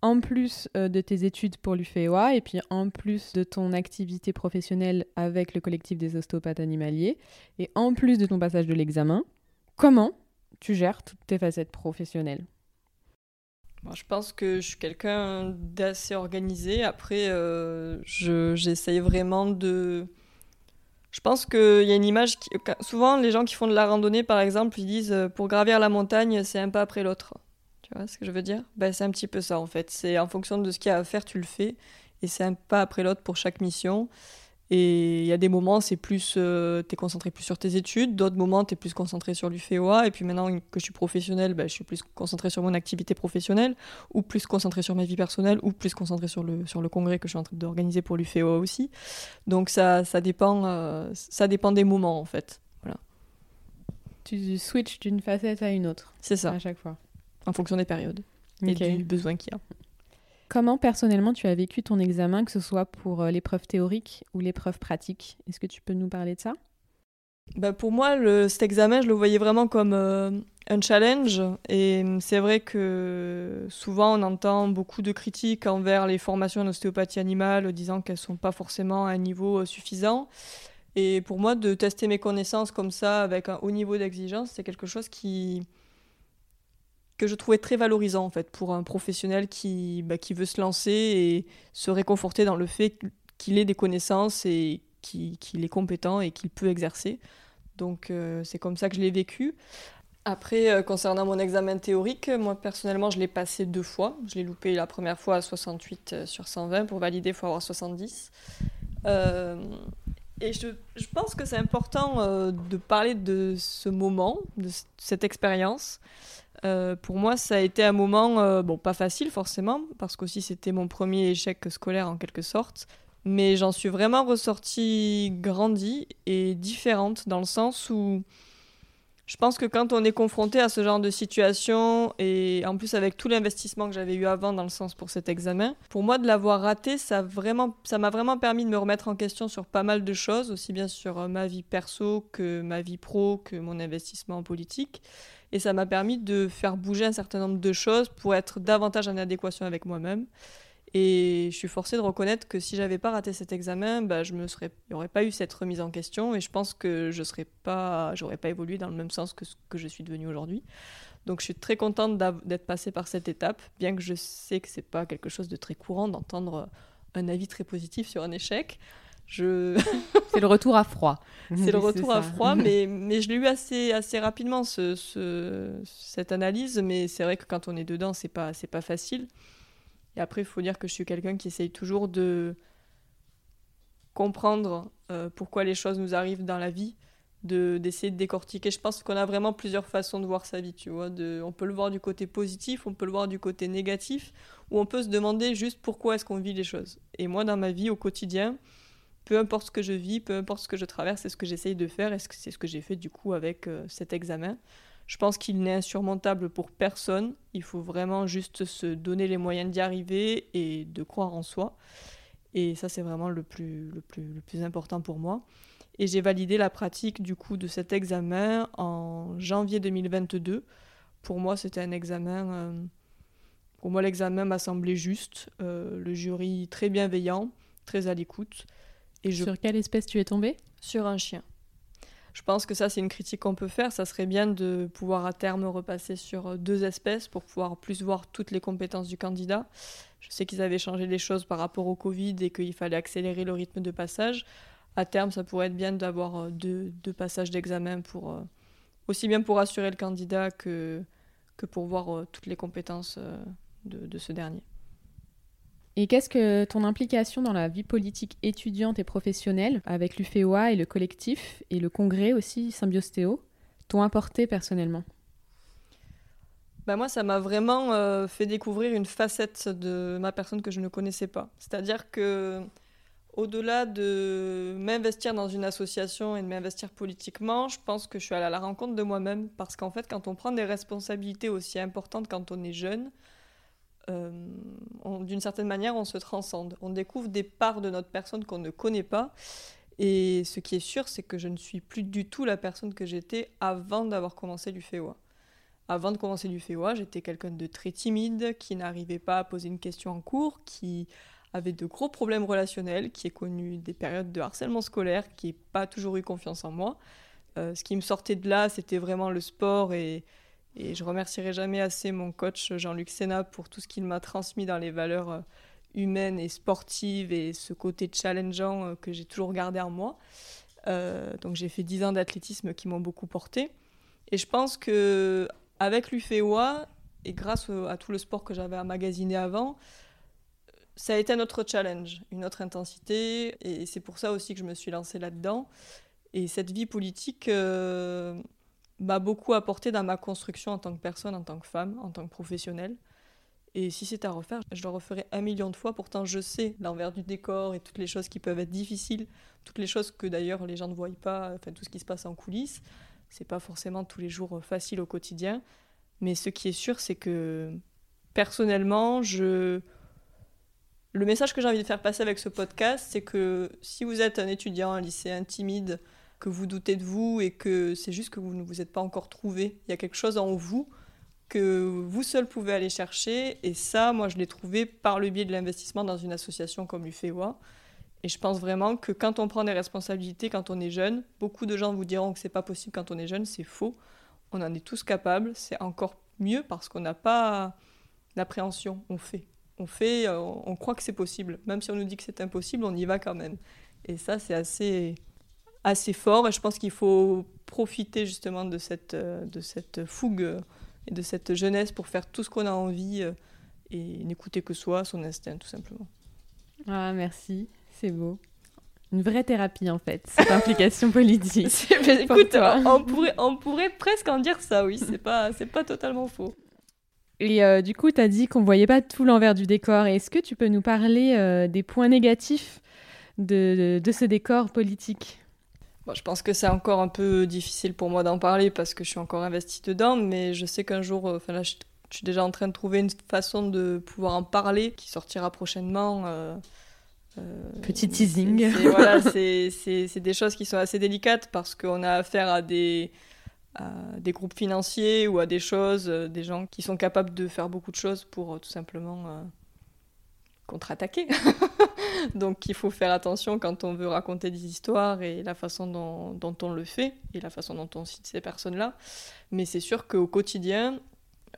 en plus euh, de tes études pour l'UFEOA et puis en plus de ton activité professionnelle avec le collectif des ostéopathes animaliers et en plus de ton passage de l'examen, comment tu gères toutes tes facettes professionnelles? Je pense que je suis quelqu'un d'assez organisé. Après, euh, j'essaye vraiment de. Je pense qu'il y a une image. Qui... Souvent, les gens qui font de la randonnée, par exemple, ils disent euh, pour gravir la montagne, c'est un pas après l'autre. Tu vois ce que je veux dire? Ben, C'est un petit peu ça, en fait. C'est en fonction de ce qu'il y a à faire, tu le fais. Et c'est un pas après l'autre pour chaque mission. Et il y a des moments, c'est plus, euh, tu es concentré plus sur tes études, d'autres moments, tu es plus concentré sur l'UFEOA. Et puis maintenant que je suis professionnelle, bah, je suis plus concentré sur mon activité professionnelle, ou plus concentré sur ma vie personnelle, ou plus concentré sur le, sur le congrès que je suis en train d'organiser pour l'UFEOA aussi. Donc ça, ça, dépend, euh, ça dépend des moments en fait. Voilà. Tu switches d'une facette à une autre. C'est ça. À chaque fois. En fonction des périodes et du besoin qu'il y a. Comment personnellement tu as vécu ton examen, que ce soit pour euh, l'épreuve théorique ou l'épreuve pratique? Est-ce que tu peux nous parler de ça? Bah Pour moi, le, cet examen, je le voyais vraiment comme euh, un challenge. Et c'est vrai que souvent, on entend beaucoup de critiques envers les formations en ostéopathie animale, disant qu'elles ne sont pas forcément à un niveau euh, suffisant. Et pour moi, de tester mes connaissances comme ça, avec un haut niveau d'exigence, c'est quelque chose qui, que je trouvais très valorisant en fait pour un professionnel qui, bah, qui veut se lancer et se réconforter dans le fait qu'il ait des connaissances et qu'il est compétent et qu'il peut exercer. Donc euh, c'est comme ça que je l'ai vécu. Après, euh, concernant mon examen théorique, moi personnellement, je l'ai passé deux fois. Je l'ai loupé la première fois à 68 euh, sur 120. Pour valider, il faut avoir 70. et je, je, pense que c'est important de parler de ce moment, de cette expérience, euh, pour moi, ça a été un moment, euh, bon, pas facile forcément, parce qu'aussi c'était mon premier échec scolaire en quelque sorte, mais j'en suis vraiment ressortie grandie et différente dans le sens où je pense que quand on est confronté à ce genre de situation, et en plus avec tout l'investissement que j'avais eu avant dans le sens pour cet examen, pour moi de l'avoir raté, ça m'a vraiment permis de me remettre en question sur pas mal de choses, aussi bien sur euh, ma vie perso que ma vie pro, que mon investissement en politique. Et ça m'a permis de faire bouger un certain nombre de choses pour être davantage en adéquation avec moi-même. Et je suis forcée de reconnaître que si j'avais pas raté cet examen, bah, je me serais, il n'y aurait pas eu cette remise en question et je pense que je serais pas, j'aurais pas évolué dans le même sens que ce que je suis devenue aujourd'hui. Donc je suis très contente d'être passée par cette étape, bien que je sais que c'est pas quelque chose de très courant d'entendre un avis très positif sur un échec. Je... c'est le retour à froid. c'est le retour à froid, mais, mais je l'ai eu assez, assez rapidement, ce, ce, cette analyse. Mais c'est vrai que quand on est dedans, c'est pas, c'est pas facile. Et après, il faut dire que je suis quelqu'un qui essaye toujours de comprendre euh, pourquoi les choses nous arrivent dans la vie, de d'essayer de décortiquer. Je pense qu'on a vraiment plusieurs façons de voir sa vie, tu vois. On peut le voir du côté positif, on peut le voir du côté négatif, ou on peut se demander juste pourquoi est-ce qu'on vit les choses. Et moi, dans ma vie, au quotidien, peu importe ce que je vis, peu importe ce que je traverse, c'est ce que j'essaye de faire, et c'est ce que j'ai fait du coup avec euh, cet examen. Je pense qu'il n'est insurmontable pour personne. Il faut vraiment juste se donner les moyens d'y arriver et de croire en soi. Et ça, c'est vraiment le plus, le, plus, le plus important pour moi. Et j'ai validé la pratique du coup de cet examen en janvier 2022. Pour moi, c'était un examen. Euh, pour moi, l'examen m'a semblé juste. Euh, le jury très bienveillant, très à l'écoute. Et Sur quelle espèce tu es tombée? Sur un chien. Je pense que ça, c'est une critique qu'on peut faire. Ça serait bien de pouvoir à terme repasser sur deux espèces pour pouvoir plus voir toutes les compétences du candidat. Je sais qu'ils avaient changé les choses par rapport au Covid et qu'il fallait accélérer le rythme de passage. À terme, ça pourrait être bien d'avoir euh, deux, deux, passages d'examen pour euh, aussi bien pour assurer le candidat que, que pour voir euh, toutes les compétences de, de ce dernier. Et qu'est-ce que ton implication dans la vie politique étudiante et professionnelle avec l'UFEOA et le collectif et le congrès aussi Symbiostéo t'ont apporté personnellement? Bah moi, ça m'a vraiment euh, fait découvrir une facette de ma personne que je ne connaissais pas. C'est-à-dire que, au-delà de m'investir dans une association et de m'investir politiquement, je pense que je suis allée à la rencontre de moi-même. Parce qu'en fait, quand on prend des responsabilités aussi importantes quand on est jeune, d'une certaine manière, on se transcende. On découvre des parts de notre personne qu'on ne connaît pas. Et ce qui est sûr, c'est que je ne suis plus du tout la personne que j'étais avant d'avoir commencé l'UFEOA. Avant de commencer l'UFEOA, j'étais quelqu'un de très timide, qui n'arrivait pas à poser une question en cours, qui avait de gros problèmes relationnels, qui a connu des périodes de harcèlement scolaire, qui n'a pas toujours eu confiance en moi. Euh, ce qui me sortait de là, c'était vraiment le sport et, et je remercierai jamais assez mon coach Jean-Luc Sénat pour tout ce qu'il m'a transmis dans les valeurs euh, humaines et sportives et ce côté challengeant euh, que j'ai toujours gardé en moi. Euh, donc j'ai fait 10 ans d'athlétisme qui m'ont beaucoup porté. Et je pense que avec l'UFEOA et grâce à tout le sport que j'avais emmagasiné avant, ça a été un autre challenge, une autre intensité. Et c'est pour ça aussi que je me suis lancée là-dedans. Et cette vie politique, m'a beaucoup apporté dans ma construction en tant que personne, en tant que femme, en tant que professionnelle. Et si c'est à refaire, je le referai un million de fois. Pourtant, je sais l'envers du décor et toutes les choses qui peuvent être difficiles, toutes les choses que d'ailleurs les gens ne voient pas, enfin tout ce qui se passe en coulisses. C'est pas forcément tous les jours facile au quotidien. Mais ce qui est sûr, c'est que personnellement, je. Le message que j'ai envie de faire passer avec ce podcast, c'est que si vous êtes un étudiant, un lycéen timide, que vous doutez de vous et que c'est juste que vous ne vous êtes pas encore trouvé. Il y a quelque chose en vous que vous seul pouvez aller chercher. Et ça, moi, je l'ai trouvé par le biais de l'investissement dans une association comme l'UFEWA. Et je pense vraiment que quand on prend des responsabilités, quand on est jeune, beaucoup de gens vous diront que c'est pas possible quand on est jeune, c'est faux. On en est tous capables. C'est encore mieux parce qu'on n'a pas l'appréhension. On fait. On fait, euh, on croit que c'est possible. Même si on nous dit que c'est impossible, on y va quand même. Et ça, c'est assez, assez fort et je pense qu'il faut profiter justement de cette, euh, de cette fougue et de cette jeunesse pour faire tout ce qu'on a envie euh, et n'écouter que soi, son instinct tout simplement. Ah merci, c'est beau. Une vraie thérapie en fait, cette implication politique. Écoute, on pourrait, on pourrait presque en dire ça, oui, c'est pas, c'est pas totalement faux. Et euh, du coup, tu as dit qu'on voyait pas tout l'envers du décor. Est-ce que tu peux nous parler des points négatifs de, de, de ce décor politique? Je pense que c'est encore un peu difficile pour moi d'en parler parce que je suis encore investie dedans, mais je sais qu'un jour, euh, enfin là, je, suis déjà en train de trouver une façon de pouvoir en parler qui sortira prochainement. Euh, euh, Petit teasing. C'est des choses qui sont assez délicates parce qu'on a affaire à des, à des groupes financiers ou à des choses, des gens qui sont capables de faire beaucoup de choses pour tout simplement contre-attaquer. Donc il faut faire attention quand on veut raconter des histoires et la façon dont, on le fait et la façon dont on cite ces personnes-là. Mais c'est sûr qu'au quotidien,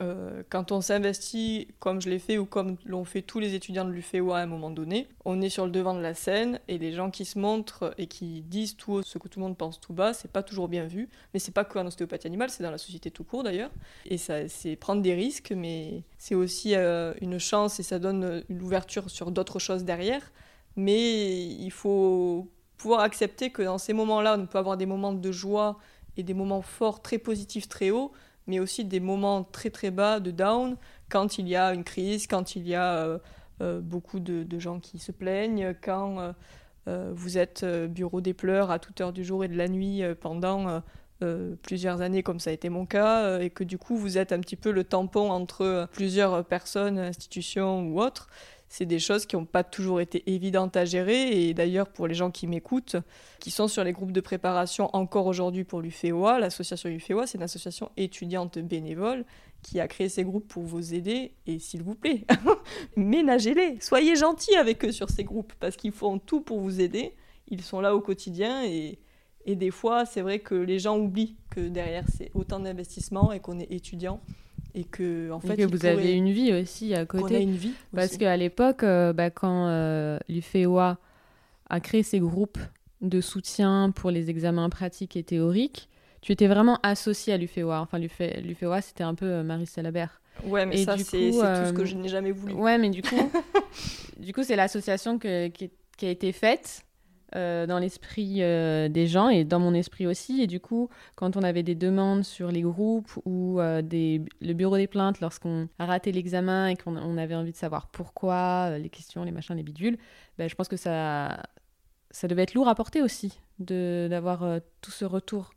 Euh, quand on s'investit comme je l'ai fait ou comme l'ont fait tous les étudiants de l'UFEOA à un moment donné, on est sur le devant de la scène et les gens qui se montrent et qui disent tout haut ce que tout le monde pense tout bas, c'est pas toujours bien vu. Mais c'est pas qu'en ostéopathie animale, c'est dans la société tout court d'ailleurs. Et ça, c'est prendre des risques, mais c'est aussi euh, une chance et ça donne une ouverture sur d'autres choses derrière. Mais il faut pouvoir accepter que dans ces moments-là, on peut avoir des moments de joie et des moments forts, très positifs, très hauts, mais aussi des moments très très bas de down. Quand il y a une crise, quand il y a euh, euh, beaucoup de, gens qui se plaignent, quand euh, vous êtes bureau des pleurs à toute heure du jour et de la nuit pendant plusieurs années comme ça a été mon cas, et que du coup vous êtes un petit peu le tampon entre plusieurs personnes, institutions ou autres c'est des choses qui n'ont pas toujours été évidentes à gérer. Et d'ailleurs, pour les gens qui m'écoutent, qui sont sur les groupes de préparation encore aujourd'hui pour l'UFEOA, l'association UFEOA, c'est une association étudiante bénévole qui a créé ces groupes pour vous aider. Et s'il vous plaît, ménagez-les. Soyez gentils avec eux sur ces groupes parce qu'ils font tout pour vous aider. Ils sont là au quotidien et, et des fois, c'est vrai que les gens oublient que derrière, c'est autant d'investissement et qu'on est étudiant et que en fait que vous avez une vie aussi à côté. On a une vie. Parce qu'à l'époque, euh, bah, quand euh, l'UFEOA a créé ses groupes de soutien pour les examens pratiques et théoriques, tu étais vraiment associé à l'UFEOA. Enfin, l'UFEOA, c'était un peu euh, Marie Salabert. Ouais, mais ça, c'est tout ce que je n'ai jamais voulu. Ouais, mais du coup, du coup, c'est l'association qui, qui, a été faite euh, dans l'esprit euh, des gens et dans mon esprit aussi. Et du coup, quand on avait des demandes sur les groupes ou euh, des, le bureau des plaintes lorsqu'on a raté l'examen et qu'on avait envie de savoir pourquoi, les questions, les machins, les bidules, ben, je pense que ça, ça devait être lourd à porter aussi d'avoir tout ce retour.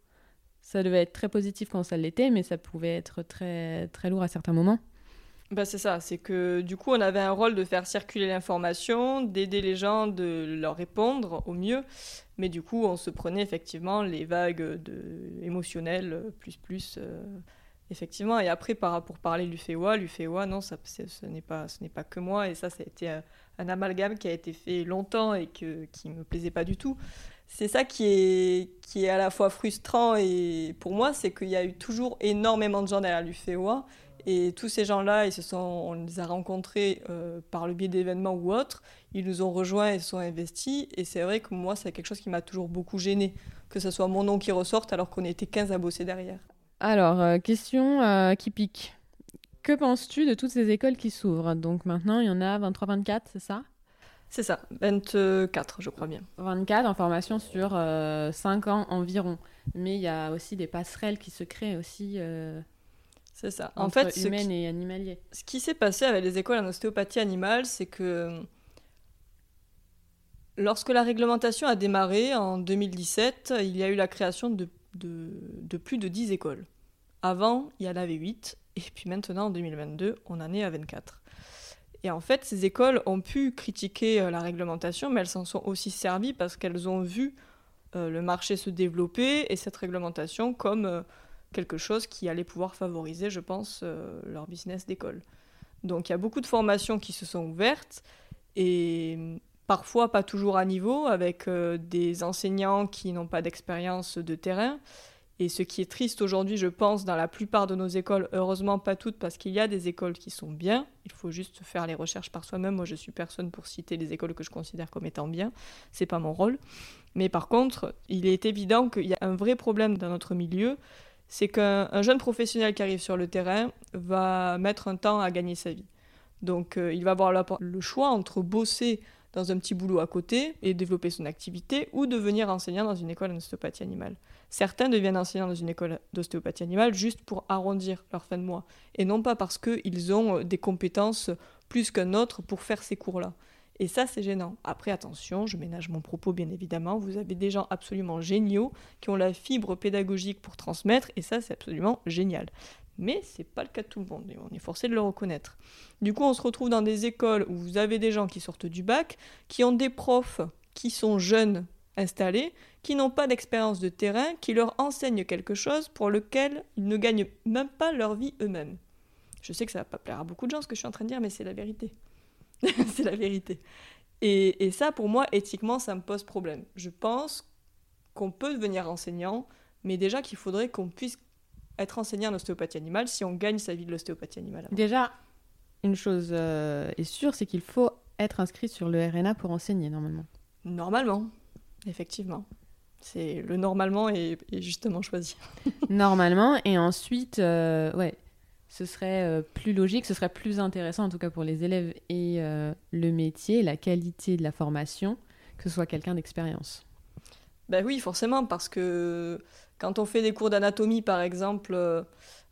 Ça devait être très positif quand ça l'était, mais ça pouvait être très, très lourd à certains moments. Bah c'est ça, c'est que du coup on avait un rôle de faire circuler l'information, d'aider les gens, de leur répondre au mieux, mais du coup on se prenait effectivement les vagues de... émotionnelles plus plus euh, effectivement. Et après pour parler l'UFEWA, l'UFEWA non ça, ce n'est pas pas que moi. Et ça ça a été un, un, amalgame qui a été fait longtemps et que, qui me plaisait pas du tout. C'est ça qui est, qui est à la fois frustrant et pour moi, c'est qu'il y a eu toujours énormément de gens derrière l'UFEWA et tous ces gens-là, ils se sont, on les a rencontrés euh, par le biais d'événements ou autres. Ils nous ont rejoints et se sont investis. Et c'est vrai que moi, c'est quelque chose qui m'a toujours beaucoup gêné, que ce soit mon nom qui ressorte alors qu'on était 15 à bosser derrière. Alors, euh, question euh, qui pique. Que penses-tu de toutes ces écoles qui s'ouvrent? Donc maintenant, il y en a 23-24, c'est ça? C'est ça, 24, je crois bien. 24 en formation sur 5 ans environ. Mais il y a aussi des passerelles qui se créent aussi c'est ça. en fait, ce qui, et animalier. Ce qui s'est passé avec les écoles en ostéopathie animale, c'est que lorsque la réglementation a démarré en 2017, il y a eu la création de, de, plus de 10 écoles. Avant, il y en avait 8, et puis maintenant, en 2022, on en est à 24. Et en fait, ces écoles ont pu critiquer euh, la réglementation, mais elles s'en sont aussi servies parce qu'elles ont vu euh, le marché se développer et cette réglementation comme euh, quelque chose qui allait pouvoir favoriser, je pense, euh, leur business d'école. Donc il y a beaucoup de formations qui se sont ouvertes et parfois pas toujours à niveau avec euh, des enseignants qui n'ont pas d'expérience de terrain. Et ce qui est triste aujourd'hui, je pense, dans la plupart de nos écoles, heureusement pas toutes, parce qu'il y a des écoles qui sont bien, il faut juste faire les recherches par soi-même. Moi, je suis personne pour citer les écoles que je considère comme étant bien, c'est pas mon rôle. Mais par contre, il est évident qu'il y a un vrai problème dans notre milieu, c'est qu'un jeune professionnel qui arrive sur le terrain va mettre un temps à gagner sa vie. Donc euh, il va avoir le choix entre bosser dans un petit boulot à côté et développer son activité ou devenir enseignant dans une école d'ostéopathie animale. Certains deviennent enseignants dans une école d'ostéopathie animale juste pour arrondir leur fin de mois et non pas parce qu'ils ont des compétences plus qu'un autre pour faire ces cours-là. Et ça, c'est gênant. Après, attention, je ménage mon propos bien évidemment. Vous avez des gens absolument géniaux qui ont la fibre pédagogique pour transmettre, et ça, c'est absolument génial. Mais c'est pas le cas de tout le monde, et on est forcé de le reconnaître. Du coup, on se retrouve dans des écoles où vous avez des gens qui sortent du bac, qui ont des profs qui sont jeunes installés, qui n'ont pas d'expérience de terrain, qui leur enseignent quelque chose pour lequel ils ne gagnent même pas leur vie eux-mêmes. Je sais que ça va pas plaire à beaucoup de gens ce que je suis en train de dire, mais c'est la vérité. c'est la vérité. Et, ça, pour moi, éthiquement, ça me pose problème. Je pense qu'on peut devenir enseignant, mais déjà qu'il faudrait qu'on puisse être enseignant en ostéopathie animale si on gagne sa vie de l'ostéopathie animale Déjà, une chose euh, est sûre, c'est qu'il faut être inscrit sur le RNA pour enseigner normalement. Normalement, effectivement. C'est le normalement est, justement choisi. normalement, et ensuite, euh, ouais, ce serait euh, plus logique, ce serait plus intéressant, en tout cas pour les élèves et le métier, la qualité de la formation, que ce soit quelqu'un d'expérience. Ben oui, forcément, parce que quand on fait des cours d'anatomie, par exemple, euh,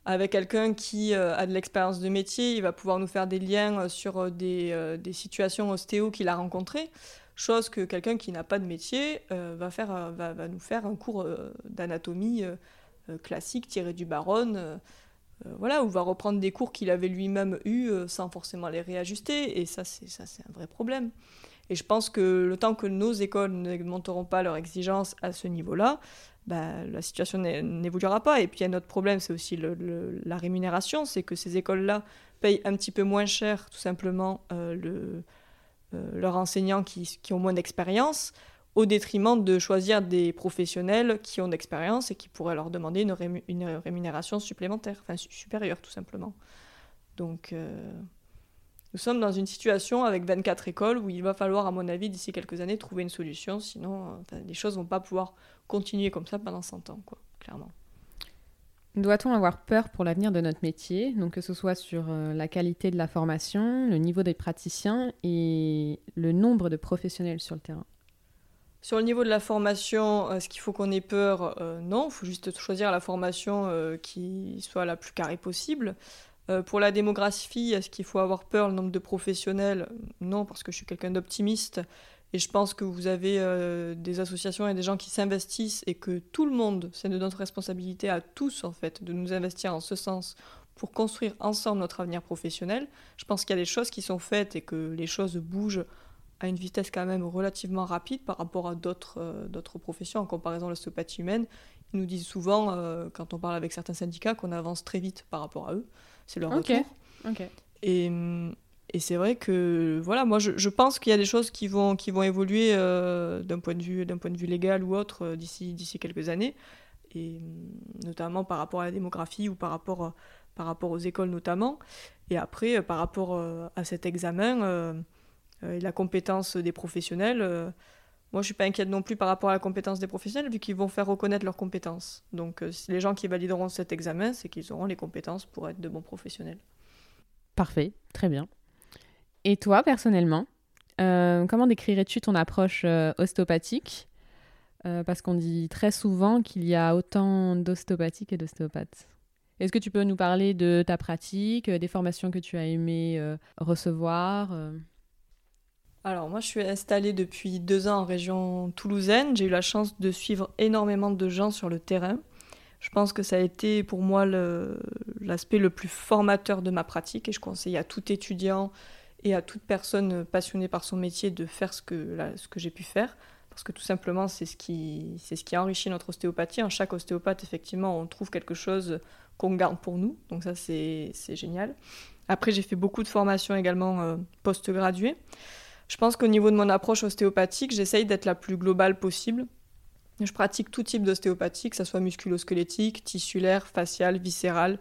avec quelqu'un qui euh, a de l'expérience de métier, il va pouvoir nous faire des liens euh, sur des, des, situations ostéo qu'il a rencontrées, chose que quelqu'un qui n'a pas de métier va, faire, va, va, nous faire un cours d'anatomie classique tiré du baronne. Voilà, ou va reprendre des cours qu'il avait lui-même eus sans forcément les réajuster, et ça, c'est un vrai problème. Et je pense que le temps que nos écoles n'augmenteront pas leurs exigences à ce niveau-là, bah, la situation n'évoluera pas. Et puis, un autre problème, c'est aussi le, la rémunération. C'est que ces écoles-là payent un petit peu moins cher, tout simplement, euh, le, euh, leurs enseignants qui, qui ont moins d'expérience, au détriment de choisir des professionnels qui ont d'expérience et qui pourraient leur demander une, rémunération supplémentaire, enfin supérieure, tout simplement. Donc. Euh, nous sommes dans une situation avec 24 écoles où il va falloir, à mon avis, d'ici quelques années, trouver une solution. Sinon, euh, les choses vont pas pouvoir continuer comme ça pendant 100 ans, quoi, clairement. Doit-on avoir peur pour l'avenir de notre métier, donc que ce soit sur euh, la qualité de la formation, le niveau des praticiens et le nombre de professionnels sur le terrain Sur le niveau de la formation, est-ce qu'il faut qu'on ait peur? Non, il faut juste choisir la formation euh, qui soit la plus carrée possible. Euh, pour la démographie, est-ce qu'il faut avoir peur le nombre de professionnels? Non, parce que je suis quelqu'un d'optimiste et je pense que vous avez euh, des associations et des gens qui s'investissent et que tout le monde, c'est de notre responsabilité à tous en fait de nous investir en ce sens pour construire ensemble notre avenir professionnel. Je pense qu'il y a des choses qui sont faites et que les choses bougent à une vitesse quand même relativement rapide par rapport à d'autres euh, d'autres professions en comparaison à l'ostéopathie humaine. Ils nous disent souvent, quand on parle avec certains syndicats, qu'on avance très vite par rapport à eux c'est leur retour. Et, et c'est vrai que voilà, moi je, je pense qu'il y a des choses qui vont, qui vont évoluer euh, d'un point, de vue, point de vue légal ou autre euh, d'ici, d'ici quelques années, et notamment par rapport à la démographie ou par rapport, par rapport aux écoles notamment. Et après, euh, par rapport à cet examen et la compétence des professionnels moi, je suis pas inquiète non plus par rapport à la compétence des professionnels, vu qu'ils vont faire reconnaître leurs compétences. Donc, euh, les gens qui valideront cet examen, c'est qu'ils auront les compétences pour être de bons professionnels. Parfait, très bien. Et toi, personnellement, euh, comment décrirais-tu ton approche euh, ostéopathique? Parce qu'on dit très souvent qu'il y a autant d'ostéopathiques et d'ostéopathes. Est-ce que tu peux nous parler de ta pratique, des formations que tu as aimé recevoir alors moi je suis installée depuis deux ans en région toulousaine. J'ai eu la chance de suivre énormément de gens sur le terrain. Je pense que ça a été pour moi l'aspect le, plus formateur de ma pratique et je conseille à tout étudiant et à toute personne passionnée par son métier de faire ce que, que j'ai pu faire. Parce que tout simplement, c'est ce, qui, ce qui notre ostéopathie. En chaque ostéopathe, effectivement, on trouve quelque chose qu'on garde pour nous. Donc ça, c'est génial. Après, j'ai fait beaucoup de formations également euh, post-graduées. Je pense qu'au niveau de mon approche ostéopathique, j'essaye d'être la plus globale possible. Je pratique tout type d'ostéopathie, que ce soit musculo-squelettique, tissulaire, facial, viscéral,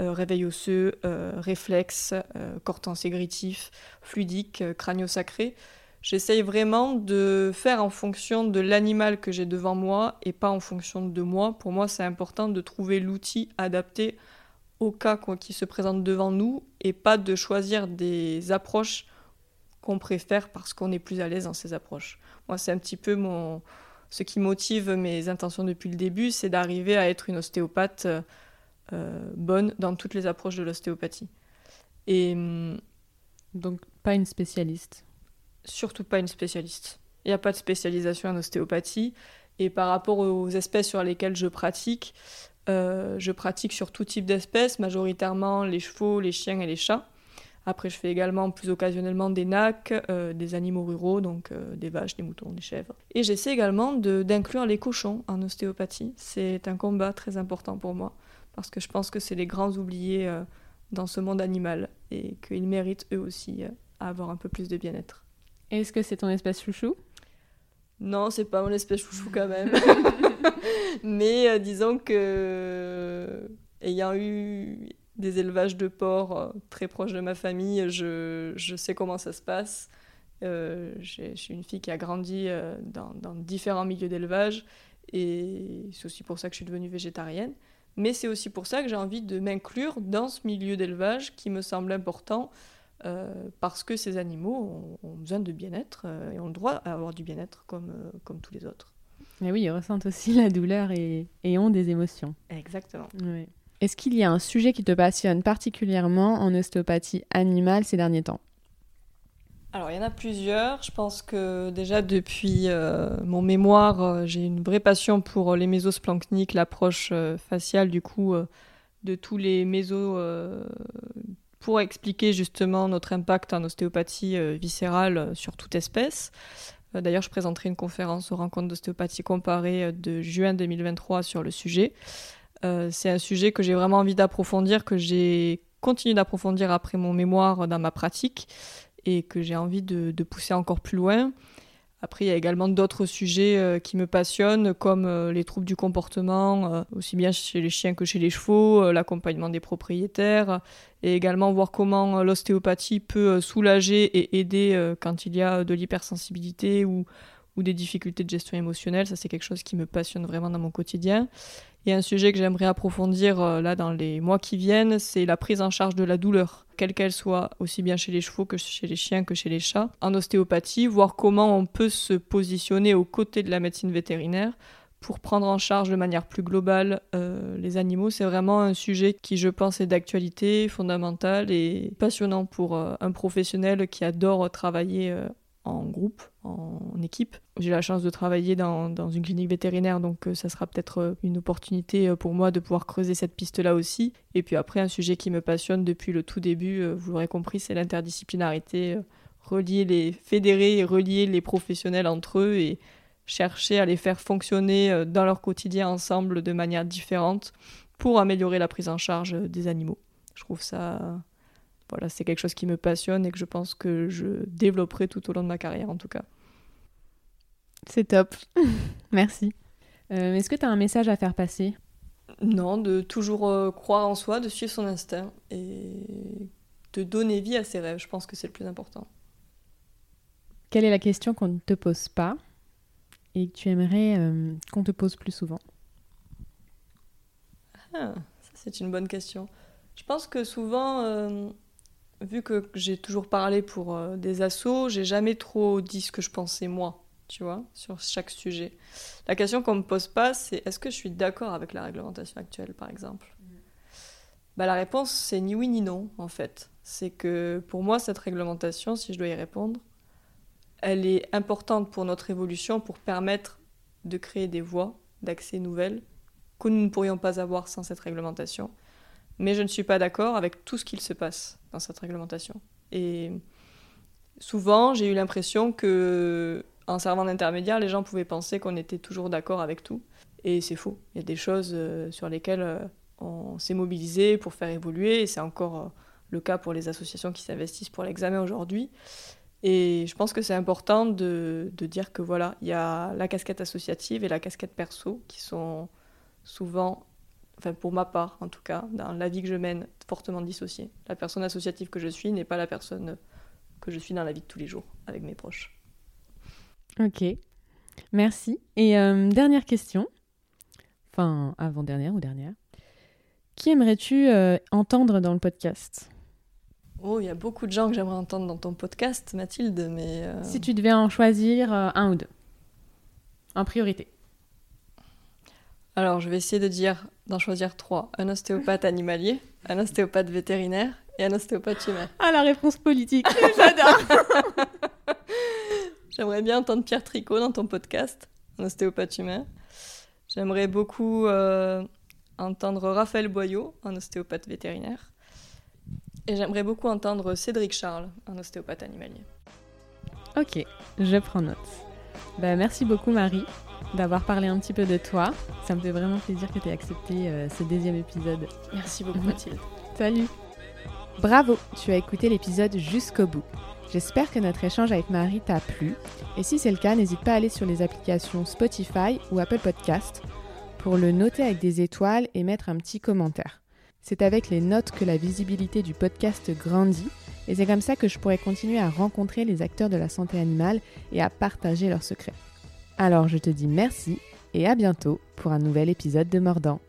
euh, réveil osseux, euh, réflexe, euh, fluidique, euh, crânio-sacré. J'essaye vraiment de faire en fonction de l'animal que j'ai devant moi et pas en fonction de moi. Pour moi, c'est important de trouver l'outil adapté au cas qui se présente devant nous et pas de choisir des approches qu'on préfère parce qu'on est plus à l'aise dans ces approches. Moi, c'est un petit peu mon... ce qui motive mes intentions depuis le début, c'est d'arriver à être une ostéopathe euh, bonne dans toutes les approches de l'ostéopathie. Et hum, donc pas une spécialiste. Surtout pas une spécialiste. Il n'y a pas de spécialisation en ostéopathie. Et par rapport aux espèces sur lesquelles je pratique, euh, je pratique sur tout type d'espèces, majoritairement les chevaux, les chiens et les chats. Après, je fais également plus occasionnellement des nacs, euh, des animaux ruraux, donc euh, des vaches, des moutons, des chèvres. Et j'essaie également d'inclure les cochons en ostéopathie. C'est un combat très important pour moi, parce que je pense que c'est les grands oubliés euh, dans ce monde animal, et qu'ils méritent eux aussi à avoir un peu plus de bien-être. Est-ce que c'est ton espèce chouchou? Non, c'est pas mon espèce chouchou quand même. Mais disons que ayant eu des élevages de porcs euh, très proches de ma famille, je, je sais comment ça se passe. Euh, je suis une fille qui a grandi euh, dans, dans, différents milieux d'élevage et c'est aussi pour ça que je suis devenue végétarienne. Mais c'est aussi pour ça que j'ai envie de m'inclure dans ce milieu d'élevage qui me semble important euh, parce que ces animaux ont, ont besoin de bien-être euh, et ont le droit à avoir du bien-être comme, comme tous les autres. Mais oui, ils ressentent aussi la douleur et, et ont des émotions. Exactement. Est-ce qu'il y a un sujet qui te passionne particulièrement en ostéopathie animale ces derniers temps? Alors, il y en a plusieurs. Je pense que déjà depuis euh, mon mémoire, euh, j'ai une vraie passion pour les mésosplancniques, l'approche euh, faciale du coup euh, de tous les mésos euh, pour expliquer justement notre impact en ostéopathie euh, viscérale euh, sur toute espèce. Euh, D'ailleurs, je présenterai une conférence aux rencontres d'ostéopathie comparée euh, de juin 2023 sur le sujet. Euh, c'est un sujet que j'ai vraiment envie d'approfondir, que j'ai continué d'approfondir après mon mémoire dans ma pratique et que j'ai envie de, pousser encore plus loin. Après, il y a également d'autres sujets euh, qui me passionnent, comme euh, les troubles du comportement, aussi bien chez les chiens que chez les chevaux, l'accompagnement des propriétaires, et également voir comment l'ostéopathie peut soulager et aider quand il y a de l'hypersensibilité ou, ou des difficultés de gestion émotionnelle. Ça, c'est quelque chose qui me passionne vraiment dans mon quotidien. Et un sujet que j'aimerais approfondir euh, là dans les mois qui viennent, c'est la prise en charge de la douleur, quelle qu'elle soit, aussi bien chez les chevaux que chez les chiens que chez les chats, en ostéopathie, voir comment on peut se positionner aux côtés de la médecine vétérinaire pour prendre en charge de manière plus globale euh, les animaux. C'est vraiment un sujet qui, je pense, est d'actualité, fondamental et passionnant pour euh, un professionnel qui adore travailler en groupe, en équipe. J'ai la chance de travailler dans, une clinique vétérinaire, donc euh, ça sera peut-être euh, une opportunité euh, pour moi de pouvoir creuser cette piste-là aussi. Et puis après, un sujet qui me passionne depuis le tout début, vous l'aurez compris, c'est l'interdisciplinarité. relier les fédérer et relier les professionnels entre eux et chercher à les faire fonctionner dans leur quotidien ensemble de manière différente pour améliorer la prise en charge des animaux. Je trouve ça voilà, c'est quelque chose qui me passionne et que je pense que je développerai tout au long de ma carrière en tout cas. C'est top. Merci. Euh, Est-ce que tu as un message à faire passer? Non, de toujours euh, croire en soi, de suivre son instinct et de donner vie à ses rêves, je pense que c'est le plus important. Quelle est la question qu'on ne te pose pas et que tu aimerais euh, qu'on te pose plus souvent? Ah, ça c'est une bonne question. Je pense que souvent, euh, vu que j'ai toujours parlé pour euh, des assos, j'ai jamais trop dit ce que je pensais moi, tu vois, sur chaque sujet. La question qu'on me pose pas, c'est est-ce que je suis d'accord avec la réglementation actuelle, par exemple? Bah, La réponse, c'est ni oui ni non, en fait. C'est que pour moi, cette réglementation, si je dois y répondre, elle est importante pour notre évolution, pour permettre de créer des voies d'accès nouvelles que nous ne pourrions pas avoir sans cette réglementation. Mais je ne suis pas d'accord avec tout ce qu'il se passe cette réglementation. Et souvent, j'ai eu l'impression que, en servant d'intermédiaire, les gens pouvaient penser qu'on était toujours d'accord avec tout. Et c'est faux. Il y a des choses euh, sur lesquelles euh, on s'est mobilisé pour faire évoluer, et c'est encore euh, le cas pour les associations qui s'investissent pour l'examen aujourd'hui. Et je pense que c'est important de, de dire que voilà, il y a la casquette associative et la casquette perso qui sont souvent, enfin pour ma part en tout cas, dans la vie que je mène, fortement dissociées. La personne associative que je suis n'est pas la personne que je suis dans la vie de tous les jours avec mes proches. Ok, merci. Et euh, dernière question, enfin avant-dernière ou dernière. Qui aimerais-tu euh, entendre dans le podcast? Oh, il y a beaucoup de gens que j'aimerais entendre dans ton podcast, Mathilde, mais... euh, Si tu devais en choisir un ou deux, en priorité. Alors, je vais essayer de dire, d'en choisir trois. Un ostéopathe animalier, un ostéopathe vétérinaire et un ostéopathe humain. Ah, la réponse politique, j'adore J'aimerais bien entendre Pierre Tricot dans ton podcast, un ostéopathe humain. J'aimerais beaucoup euh, entendre Raphaël Boyot, un ostéopathe vétérinaire. Et j'aimerais beaucoup entendre Cédric Charles, un ostéopathe animalier. Ok, je prends note. Bah, merci beaucoup Marie d'avoir parlé un petit peu de toi. Ça me fait vraiment plaisir que tu aies accepté euh, ce deuxième épisode. Merci beaucoup, Mhm. Mathilde. Salut Bravo, tu as écouté l'épisode jusqu'au bout. J'espère que notre échange avec Marie t'a plu. Et si c'est le cas, n'hésite pas à aller sur les applications Spotify ou Apple Podcast pour le noter avec des étoiles et mettre un petit commentaire. C'est avec les notes que la visibilité du podcast grandit et c'est comme ça que je pourrais continuer à rencontrer les acteurs de la santé animale et à partager leurs secrets. Alors je te dis merci et à bientôt pour un nouvel épisode de Mordant.